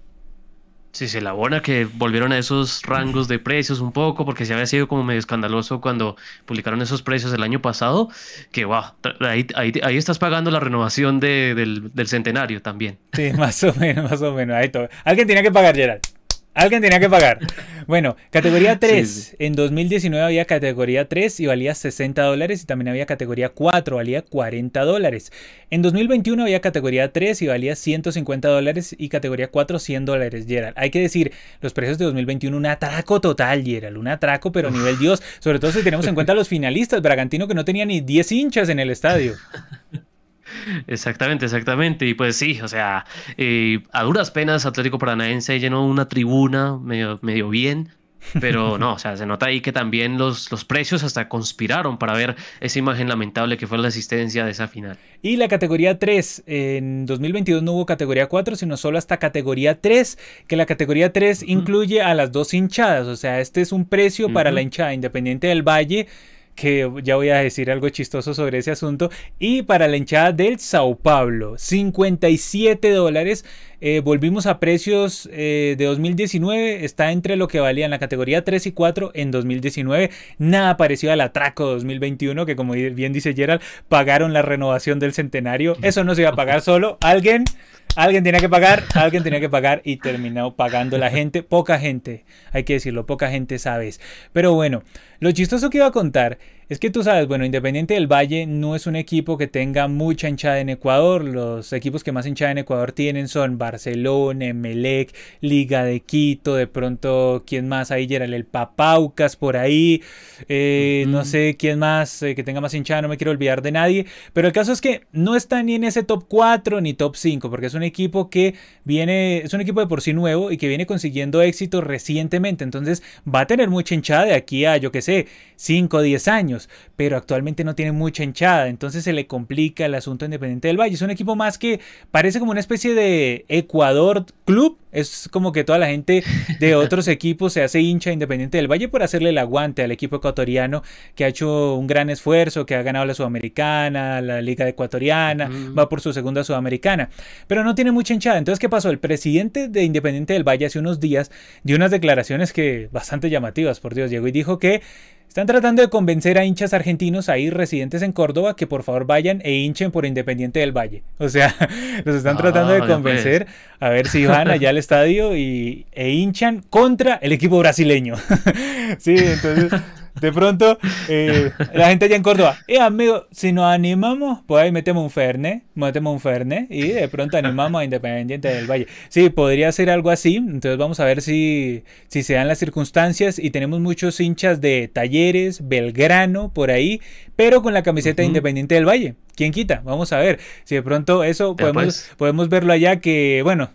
Sí, se elabora que volvieron a esos rangos de precios un poco, porque se había sido como medio escandaloso cuando publicaron esos precios el año pasado, que wow, ahí, ahí, estás pagando la renovación del, del, centenario también. Sí, más o menos, más o menos. Ahí todo. Alguien tenía que pagar, Gerald. Alguien tenía que pagar. Bueno, categoría 3. En 2019 había categoría 3 y valía 60 dólares y también había categoría 4, valía 40 dólares. En 2021 había categoría 3 y valía 150 dólares y categoría 4 100 dólares, Gerald. Hay que decir, los precios de 2021 un atraco total, Gerald, un atraco pero nivel Dios. Sobre todo si tenemos en cuenta los finalistas, Bragantino que no tenía ni 10 hinchas en el estadio. Exactamente, exactamente. Y pues sí, o sea, eh, a duras penas Atlético Paranaense llenó una tribuna medio, medio bien, pero no, o sea, se nota ahí que también los, los precios hasta conspiraron para ver esa imagen lamentable que fue la asistencia de esa final. Y la categoría 3, en 2022 no hubo categoría 4, sino solo hasta categoría 3, que la categoría 3 incluye a las dos hinchadas, o sea, este es un precio para la hinchada independiente del Valle que ya voy a decir algo chistoso sobre ese asunto. Y para la hinchada del Sao Paulo, 57 dólares. Eh, volvimos a precios eh, de 2019. Está entre lo que valía en la categoría 3 y 4 en 2019. Nada parecido al atraco 2021, que como bien dice Gerald, pagaron la renovación del centenario. Eso no se iba a pagar solo. Alguien Alguien tenía que pagar, alguien tenía que pagar y terminó pagando la gente, poca gente, hay que decirlo, poca gente sabes. Pero bueno, lo chistoso que iba a contar es que tú sabes, bueno, Independiente del Valle no es un equipo que tenga mucha hinchada en Ecuador. Los equipos que más hinchada en Ecuador tienen son Barcelona, Emelec, Liga de Quito, de pronto, ¿quién más? Ahí era el Papaucas por ahí. Eh, no sé quién más eh, que tenga más hinchada, no me quiero olvidar de nadie. Pero el caso es que no está ni en ese top 4 ni top 5, porque es un equipo que viene, es un equipo de por sí nuevo y que viene consiguiendo éxito recientemente. Entonces va a tener mucha hinchada de aquí a, yo qué sé, 5 o 10 años, pero actualmente no tiene mucha hinchada, entonces se le complica el asunto Independiente del Valle. Es un equipo más que parece como una especie de Ecuador Club, es como que toda la gente de otros equipos se hace hincha Independiente del Valle por hacerle el aguante al equipo ecuatoriano que ha hecho un gran esfuerzo, que ha ganado la Sudamericana, la Liga Ecuatoriana, va por su segunda Sudamericana, pero no tiene mucha hinchada. Entonces, ¿qué pasó? El presidente de Independiente del Valle hace unos días dio unas declaraciones que bastante llamativas, por Dios, llegó y dijo que están tratando de convencer a hinchas argentinos ahí residentes en Córdoba que por favor vayan e hinchen por Independiente del Valle. O sea, los están tratando de convencer a ver si van allá al estadio y, e hinchan contra el equipo brasileño. sí, entonces De pronto, eh, la gente allá en Córdoba, eh, amigo, si nos animamos, pues ahí metemos un Ferne, metemos un Ferne y de pronto animamos a Independiente del Valle. Sí, podría ser algo así. Entonces vamos a ver si, si se dan las circunstancias y tenemos muchos hinchas de Talleres, Belgrano, por ahí, pero con la camiseta de Independiente del Valle. ¿Quién quita? Vamos a ver si de pronto eso podemos, pues. podemos verlo allá que, bueno,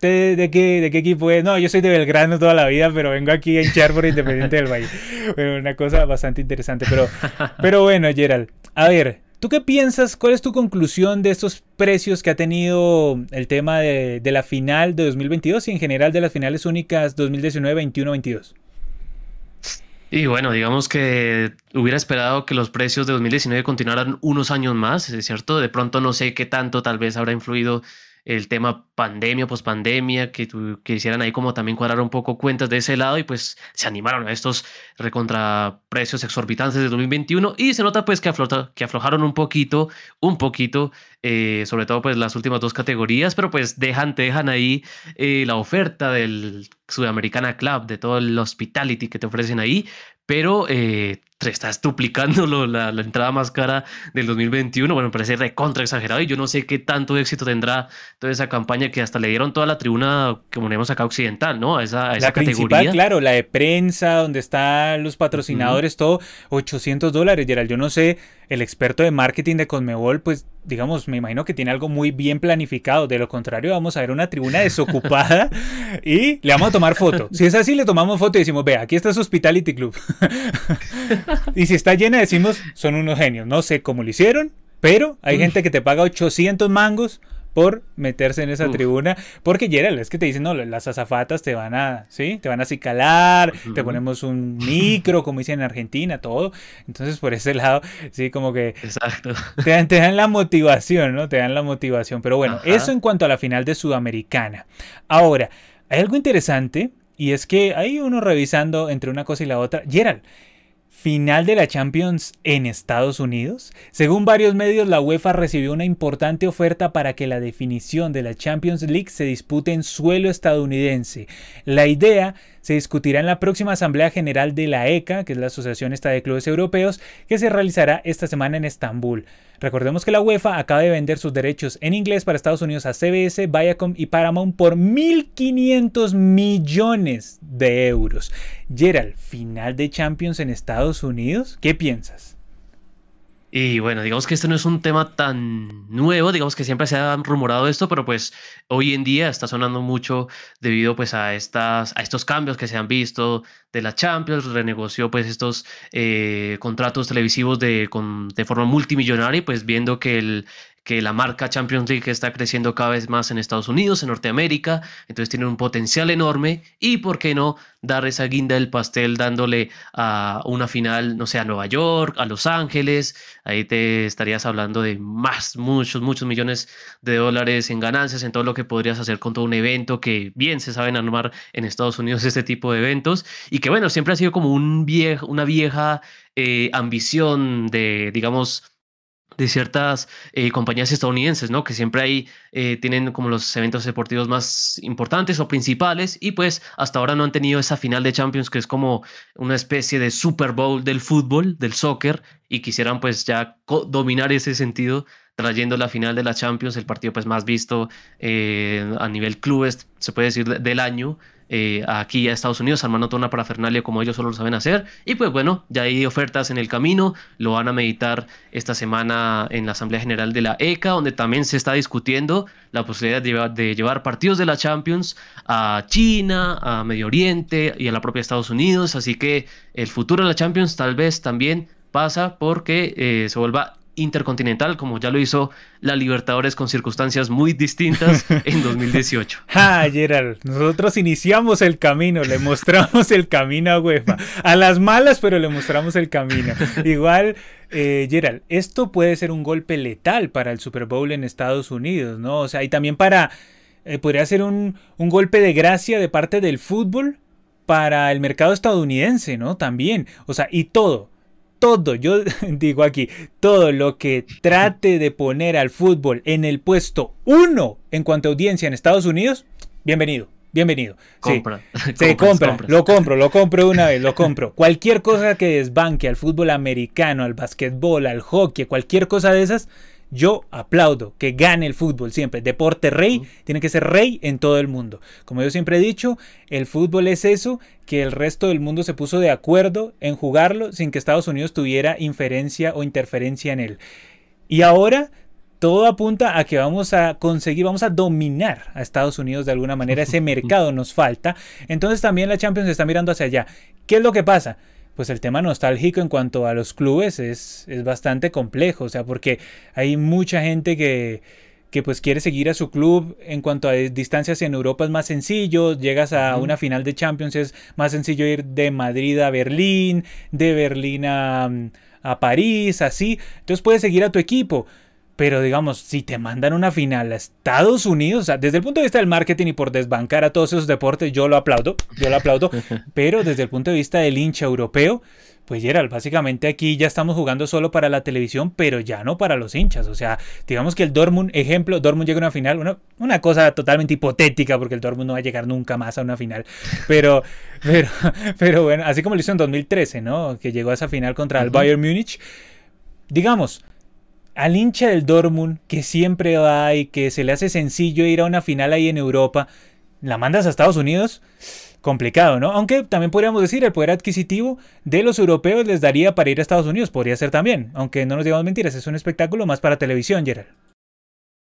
de, qué, ¿De qué equipo es? No, yo soy de Belgrano toda la vida, pero vengo aquí a hinchar por Independiente del Valle. Bueno, una cosa bastante interesante. Pero, pero bueno, Gerald, a ver, ¿tú qué piensas? ¿Cuál es tu conclusión de estos precios que ha tenido el tema de, de la final de 2022 y en general de las finales únicas 2019, 21, 22? Y bueno, digamos que hubiera esperado que los precios de 2019 continuaran unos años más, es cierto. De pronto no sé qué tanto tal vez habrá influido el tema pandemia, pospandemia, que quisieran ahí como también cuadrar un poco cuentas de ese lado y pues se animaron a estos recontraprecios exorbitantes de 2021 y se nota pues que, que aflojaron un poquito, un poquito, eh, sobre todo pues las últimas dos categorías, pero pues dejan, dejan ahí eh, la oferta del Sudamericana Club, de todo el hospitality que te ofrecen ahí, pero eh, te estás duplicando la, la, entrada más cara del 2021. Bueno, me parece recontra exagerado y yo no sé qué tanto éxito tendrá toda esa campaña que hasta le dieron toda la tribuna que ponemos acá occidental, ¿no? A esa, esa la categoría. claro, la de prensa, donde están los patrocinadores, todo, 800 dólares, Gerald. Yo no sé, el experto de marketing de Conmebol, pues digamos, me imagino que tiene algo muy bien planificado. De lo contrario, vamos a ver una tribuna desocupada y le vamos a tomar foto. Si es así, le tomamos foto y decimos, ve, aquí está su Hospitality Club. y si está llena, decimos, son unos genios. No sé cómo lo hicieron, pero hay gente que te paga 800 mangos por meterse en esa tribuna. Porque Gerald, es que te dicen, no, las azafatas te van a, ¿sí? Te van a acicalar, te ponemos un micro, como dicen en Argentina, todo. Entonces, por ese lado, sí, como que... Exacto. Te dan, te dan la motivación, ¿no? Te dan la motivación. Pero bueno, eso en cuanto a la final de Sudamericana. Ahora, hay algo interesante y es que hay uno revisando entre una cosa y la otra. Gerald, final de la Champions en Estados Unidos? Según varios medios, la UEFA recibió una importante oferta para que la definición de la Champions League se dispute en suelo estadounidense. La idea se discutirá en la próxima Asamblea General de la ECA, que es la Asociación Esta de Clubes Europeos, que se realizará esta semana en Estambul. Recordemos que la UEFA acaba de vender sus derechos en inglés para Estados Unidos a CBS, Viacom y Paramount por 1.500 millones de euros. Gerald, final de Champions en Estados Unidos, ¿qué piensas? Y bueno, digamos que este no es un tema tan nuevo, digamos que siempre se ha rumorado esto, pero pues hoy en día está sonando mucho debido pues a, estas, a estos cambios que se han visto de la Champions, renegoció pues estos eh, contratos televisivos de, de forma multimillonaria, pues viendo que el, que la marca Champions League está creciendo cada vez más en Estados Unidos, en Norteamérica, entonces tiene un potencial enorme y por qué no dar esa guinda del pastel dándole a una final, no sé, a Nueva York, a Los Ángeles, ahí te estarías hablando de más, muchos, muchos millones de dólares en ganancias, en todo lo que podrías hacer con todo un evento que bien se saben armar en Estados Unidos este tipo de eventos. Y que bueno, siempre ha sido como un viejo, una vieja eh, ambición de, digamos, de ciertas eh, compañías estadounidenses, ¿no? Que siempre ahí eh, tienen como los eventos deportivos más importantes o principales y pues hasta ahora no han tenido esa final de Champions que es como una especie de Super Bowl del fútbol, del soccer y quisieran pues ya dominar ese sentido trayendo la final de la Champions, el partido pues más visto eh, a nivel clubes, se puede decir, del año eh, aquí a Estados Unidos, armando toda una parafernalia como ellos solo lo saben hacer. Y pues bueno, ya hay ofertas en el camino, lo van a meditar esta semana en la Asamblea General de la ECA, donde también se está discutiendo la posibilidad de llevar, partidos de la Champions a China, a Medio Oriente y a la propia Estados Unidos. Así que el futuro de la Champions tal vez también pasa porque eh, se vuelva intercontinental, como ya lo hizo la Libertadores con circunstancias muy distintas en 2018. Ah, Gerald, nosotros iniciamos el camino, le mostramos el camino a UEFA. A las malas, pero le mostramos el camino. Igual, eh, Gerald, esto puede ser un golpe letal para el Super Bowl en Estados Unidos, ¿no? O sea, y también para. Eh, podría ser un, un golpe de gracia de parte del fútbol para el mercado estadounidense, ¿no? También. O sea, y todo todo, yo digo aquí, todo lo que trate de poner al fútbol en el puesto uno en cuanto a audiencia en Estados Unidos, bienvenido. bienvenido. Compra. Se compra, lo compro, lo compro una vez, lo compro. Cualquier cosa que desbanque al fútbol americano, al basquetbol, al hockey, cualquier cosa de esas, yo aplaudo que gane el fútbol siempre. Deporte rey, tiene que ser rey en todo el mundo. Como yo siempre he dicho, el fútbol es eso, que el resto del mundo se puso de acuerdo en jugarlo sin que Estados Unidos tuviera inferencia o interferencia en él. Y ahora todo apunta a que vamos a conseguir, vamos a dominar a Estados Unidos de alguna manera. Ese mercado nos falta. Entonces también la Champions está mirando hacia allá. ¿Qué es lo que pasa? Pues el tema nostálgico en cuanto a los clubes es, es bastante complejo. O sea, porque hay mucha gente que, que pues quiere seguir a su club en cuanto a distancias en Europa es más sencillo, llegas a una final de Champions es más sencillo ir de Madrid a Berlín, de Berlín a, a París, así, entonces puedes seguir a tu equipo. Pero digamos, si te mandan una final a Estados Unidos, o sea, desde el punto de vista del marketing y por desbancar a todos esos deportes, yo lo aplaudo, yo lo aplaudo, pero desde el punto de vista del hincha europeo, pues Gerald, básicamente aquí ya estamos jugando solo para la televisión, pero ya no para los hinchas. O sea, digamos que el Dortmund, ejemplo, Dortmund llega a una final, una, una cosa totalmente hipotética, porque el Dortmund no va a llegar nunca más a una final. Pero, pero, pero bueno, así como lo hizo en 2013, ¿no? Que llegó a esa final contra el Bayern Múnich. Digamos, al hincha del Dortmund, que siempre va y que se le hace sencillo ir a una final ahí en Europa, la mandas a Estados Unidos, complicado, ¿no? Aunque también podríamos decir el poder adquisitivo de los europeos les daría para ir a Estados Unidos, podría ser también, aunque no nos digamos mentiras, es un espectáculo más para televisión, Gerald.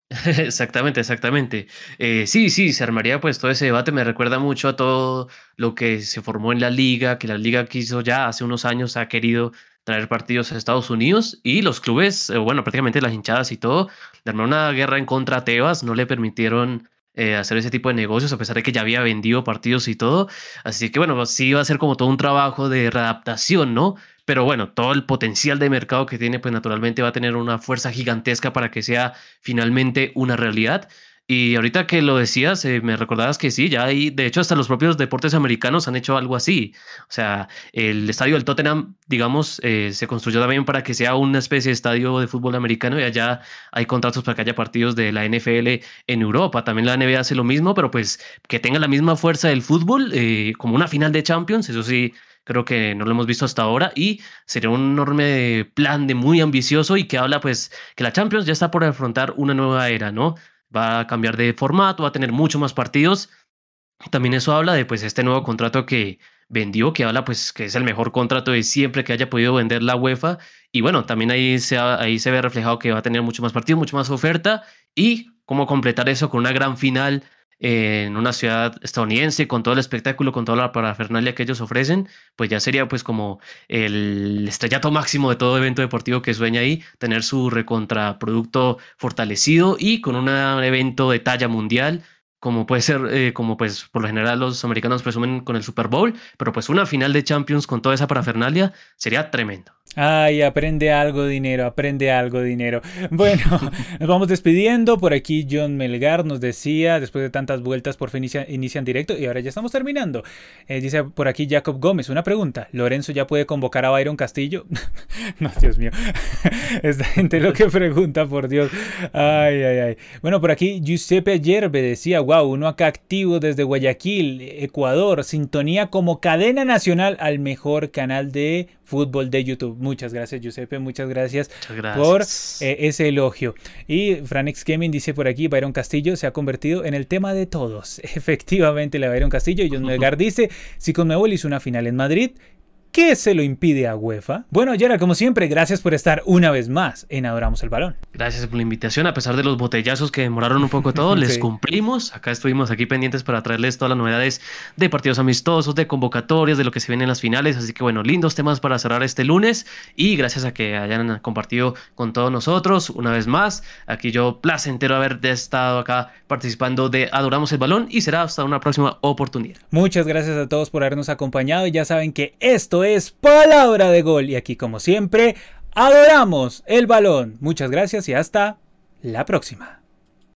Exactamente, exactamente. Eh, sí, sí, se armaría pues todo ese debate. Me recuerda mucho a todo lo que se formó en la liga, que la liga quiso ya hace unos años, ha querido traer partidos a Estados Unidos y los clubes, eh, bueno, prácticamente las hinchadas y todo, de una guerra en contra a Tebas, no le permitieron eh, hacer ese tipo de negocios, a pesar de que ya había vendido partidos y todo. Así que bueno, sí va a ser como todo un trabajo de readaptación, ¿no? Pero bueno, todo el potencial de mercado que tiene, pues naturalmente va a tener una fuerza gigantesca para que sea finalmente una realidad. Y ahorita que lo decías, eh, me recordabas que sí, ya hay, de hecho, hasta los propios deportes americanos han hecho algo así. O sea, el estadio del Tottenham, digamos, eh, se construyó también para que sea una especie de estadio de fútbol americano y allá hay contratos para que haya partidos de la NFL en Europa. También la NBA hace lo mismo, pero pues que tenga la misma fuerza del fútbol, eh, como una final de Champions, eso sí, creo que no lo hemos visto hasta ahora y sería un enorme plan de muy ambicioso y que habla pues que la Champions ya está por afrontar una nueva era, ¿no? Va a cambiar de formato, va a tener mucho más partidos. También eso habla de pues este nuevo contrato que vendió, que habla pues que es el mejor contrato de siempre que haya podido vender la UEFA. Y bueno, también ahí se, ahí se ve reflejado que va a tener mucho más partidos, mucho más oferta y cómo completar eso con una gran final en una ciudad estadounidense con todo el espectáculo, con toda la parafernalia que ellos ofrecen, pues ya sería pues como el estrellato máximo de todo evento deportivo que sueña ahí, tener su recontraproducto fortalecido y con un evento de talla mundial como puede ser, eh, como pues por lo general los americanos presumen con el Super Bowl, pero pues una final de Champions con toda esa parafernalia sería tremendo. Ay, aprende algo, dinero, aprende algo, dinero. Bueno, nos vamos despidiendo. Por aquí John Melgar nos decía, después de tantas vueltas, por fin inician directo y ahora ya estamos terminando. Eh, dice por aquí Jacob Gómez, una pregunta. ¿Lorenzo ya puede convocar a Byron Castillo? no, Dios mío. Esta gente lo que pregunta, por Dios. Ay, ay, ay. Bueno, por aquí Giuseppe Yerbe decía, wow, uno acá activo desde Guayaquil, Ecuador, sintonía como cadena nacional al mejor canal de fútbol de YouTube. Muchas gracias, Giuseppe. Muchas gracias, por eh, ese elogio. Y Franex Gaming dice por aquí: Byron Castillo se ha convertido en el tema de todos. Efectivamente, la Byron Castillo. Y John Melgar dice: Si Conmebol hizo una final en Madrid, ¿Qué se lo impide a UEFA? Bueno, Yara, como siempre, gracias por estar una vez más en Adoramos el Balón. Gracias por la invitación. A pesar de los botellazos que demoraron un poco todo, les cumplimos. Acá estuvimos aquí pendientes para traerles todas las novedades de partidos amistosos, de convocatorias, de lo que se viene en las finales. Así que bueno, lindos temas para cerrar este lunes. Y gracias a que hayan compartido con todos nosotros una vez más. Aquí yo placentero haber estado acá participando de Adoramos el Balón y será hasta una próxima oportunidad. Muchas gracias a todos por habernos acompañado. Y ya saben que es palabra de gol. Y aquí, como siempre, adoramos el balón. Muchas gracias y hasta la próxima.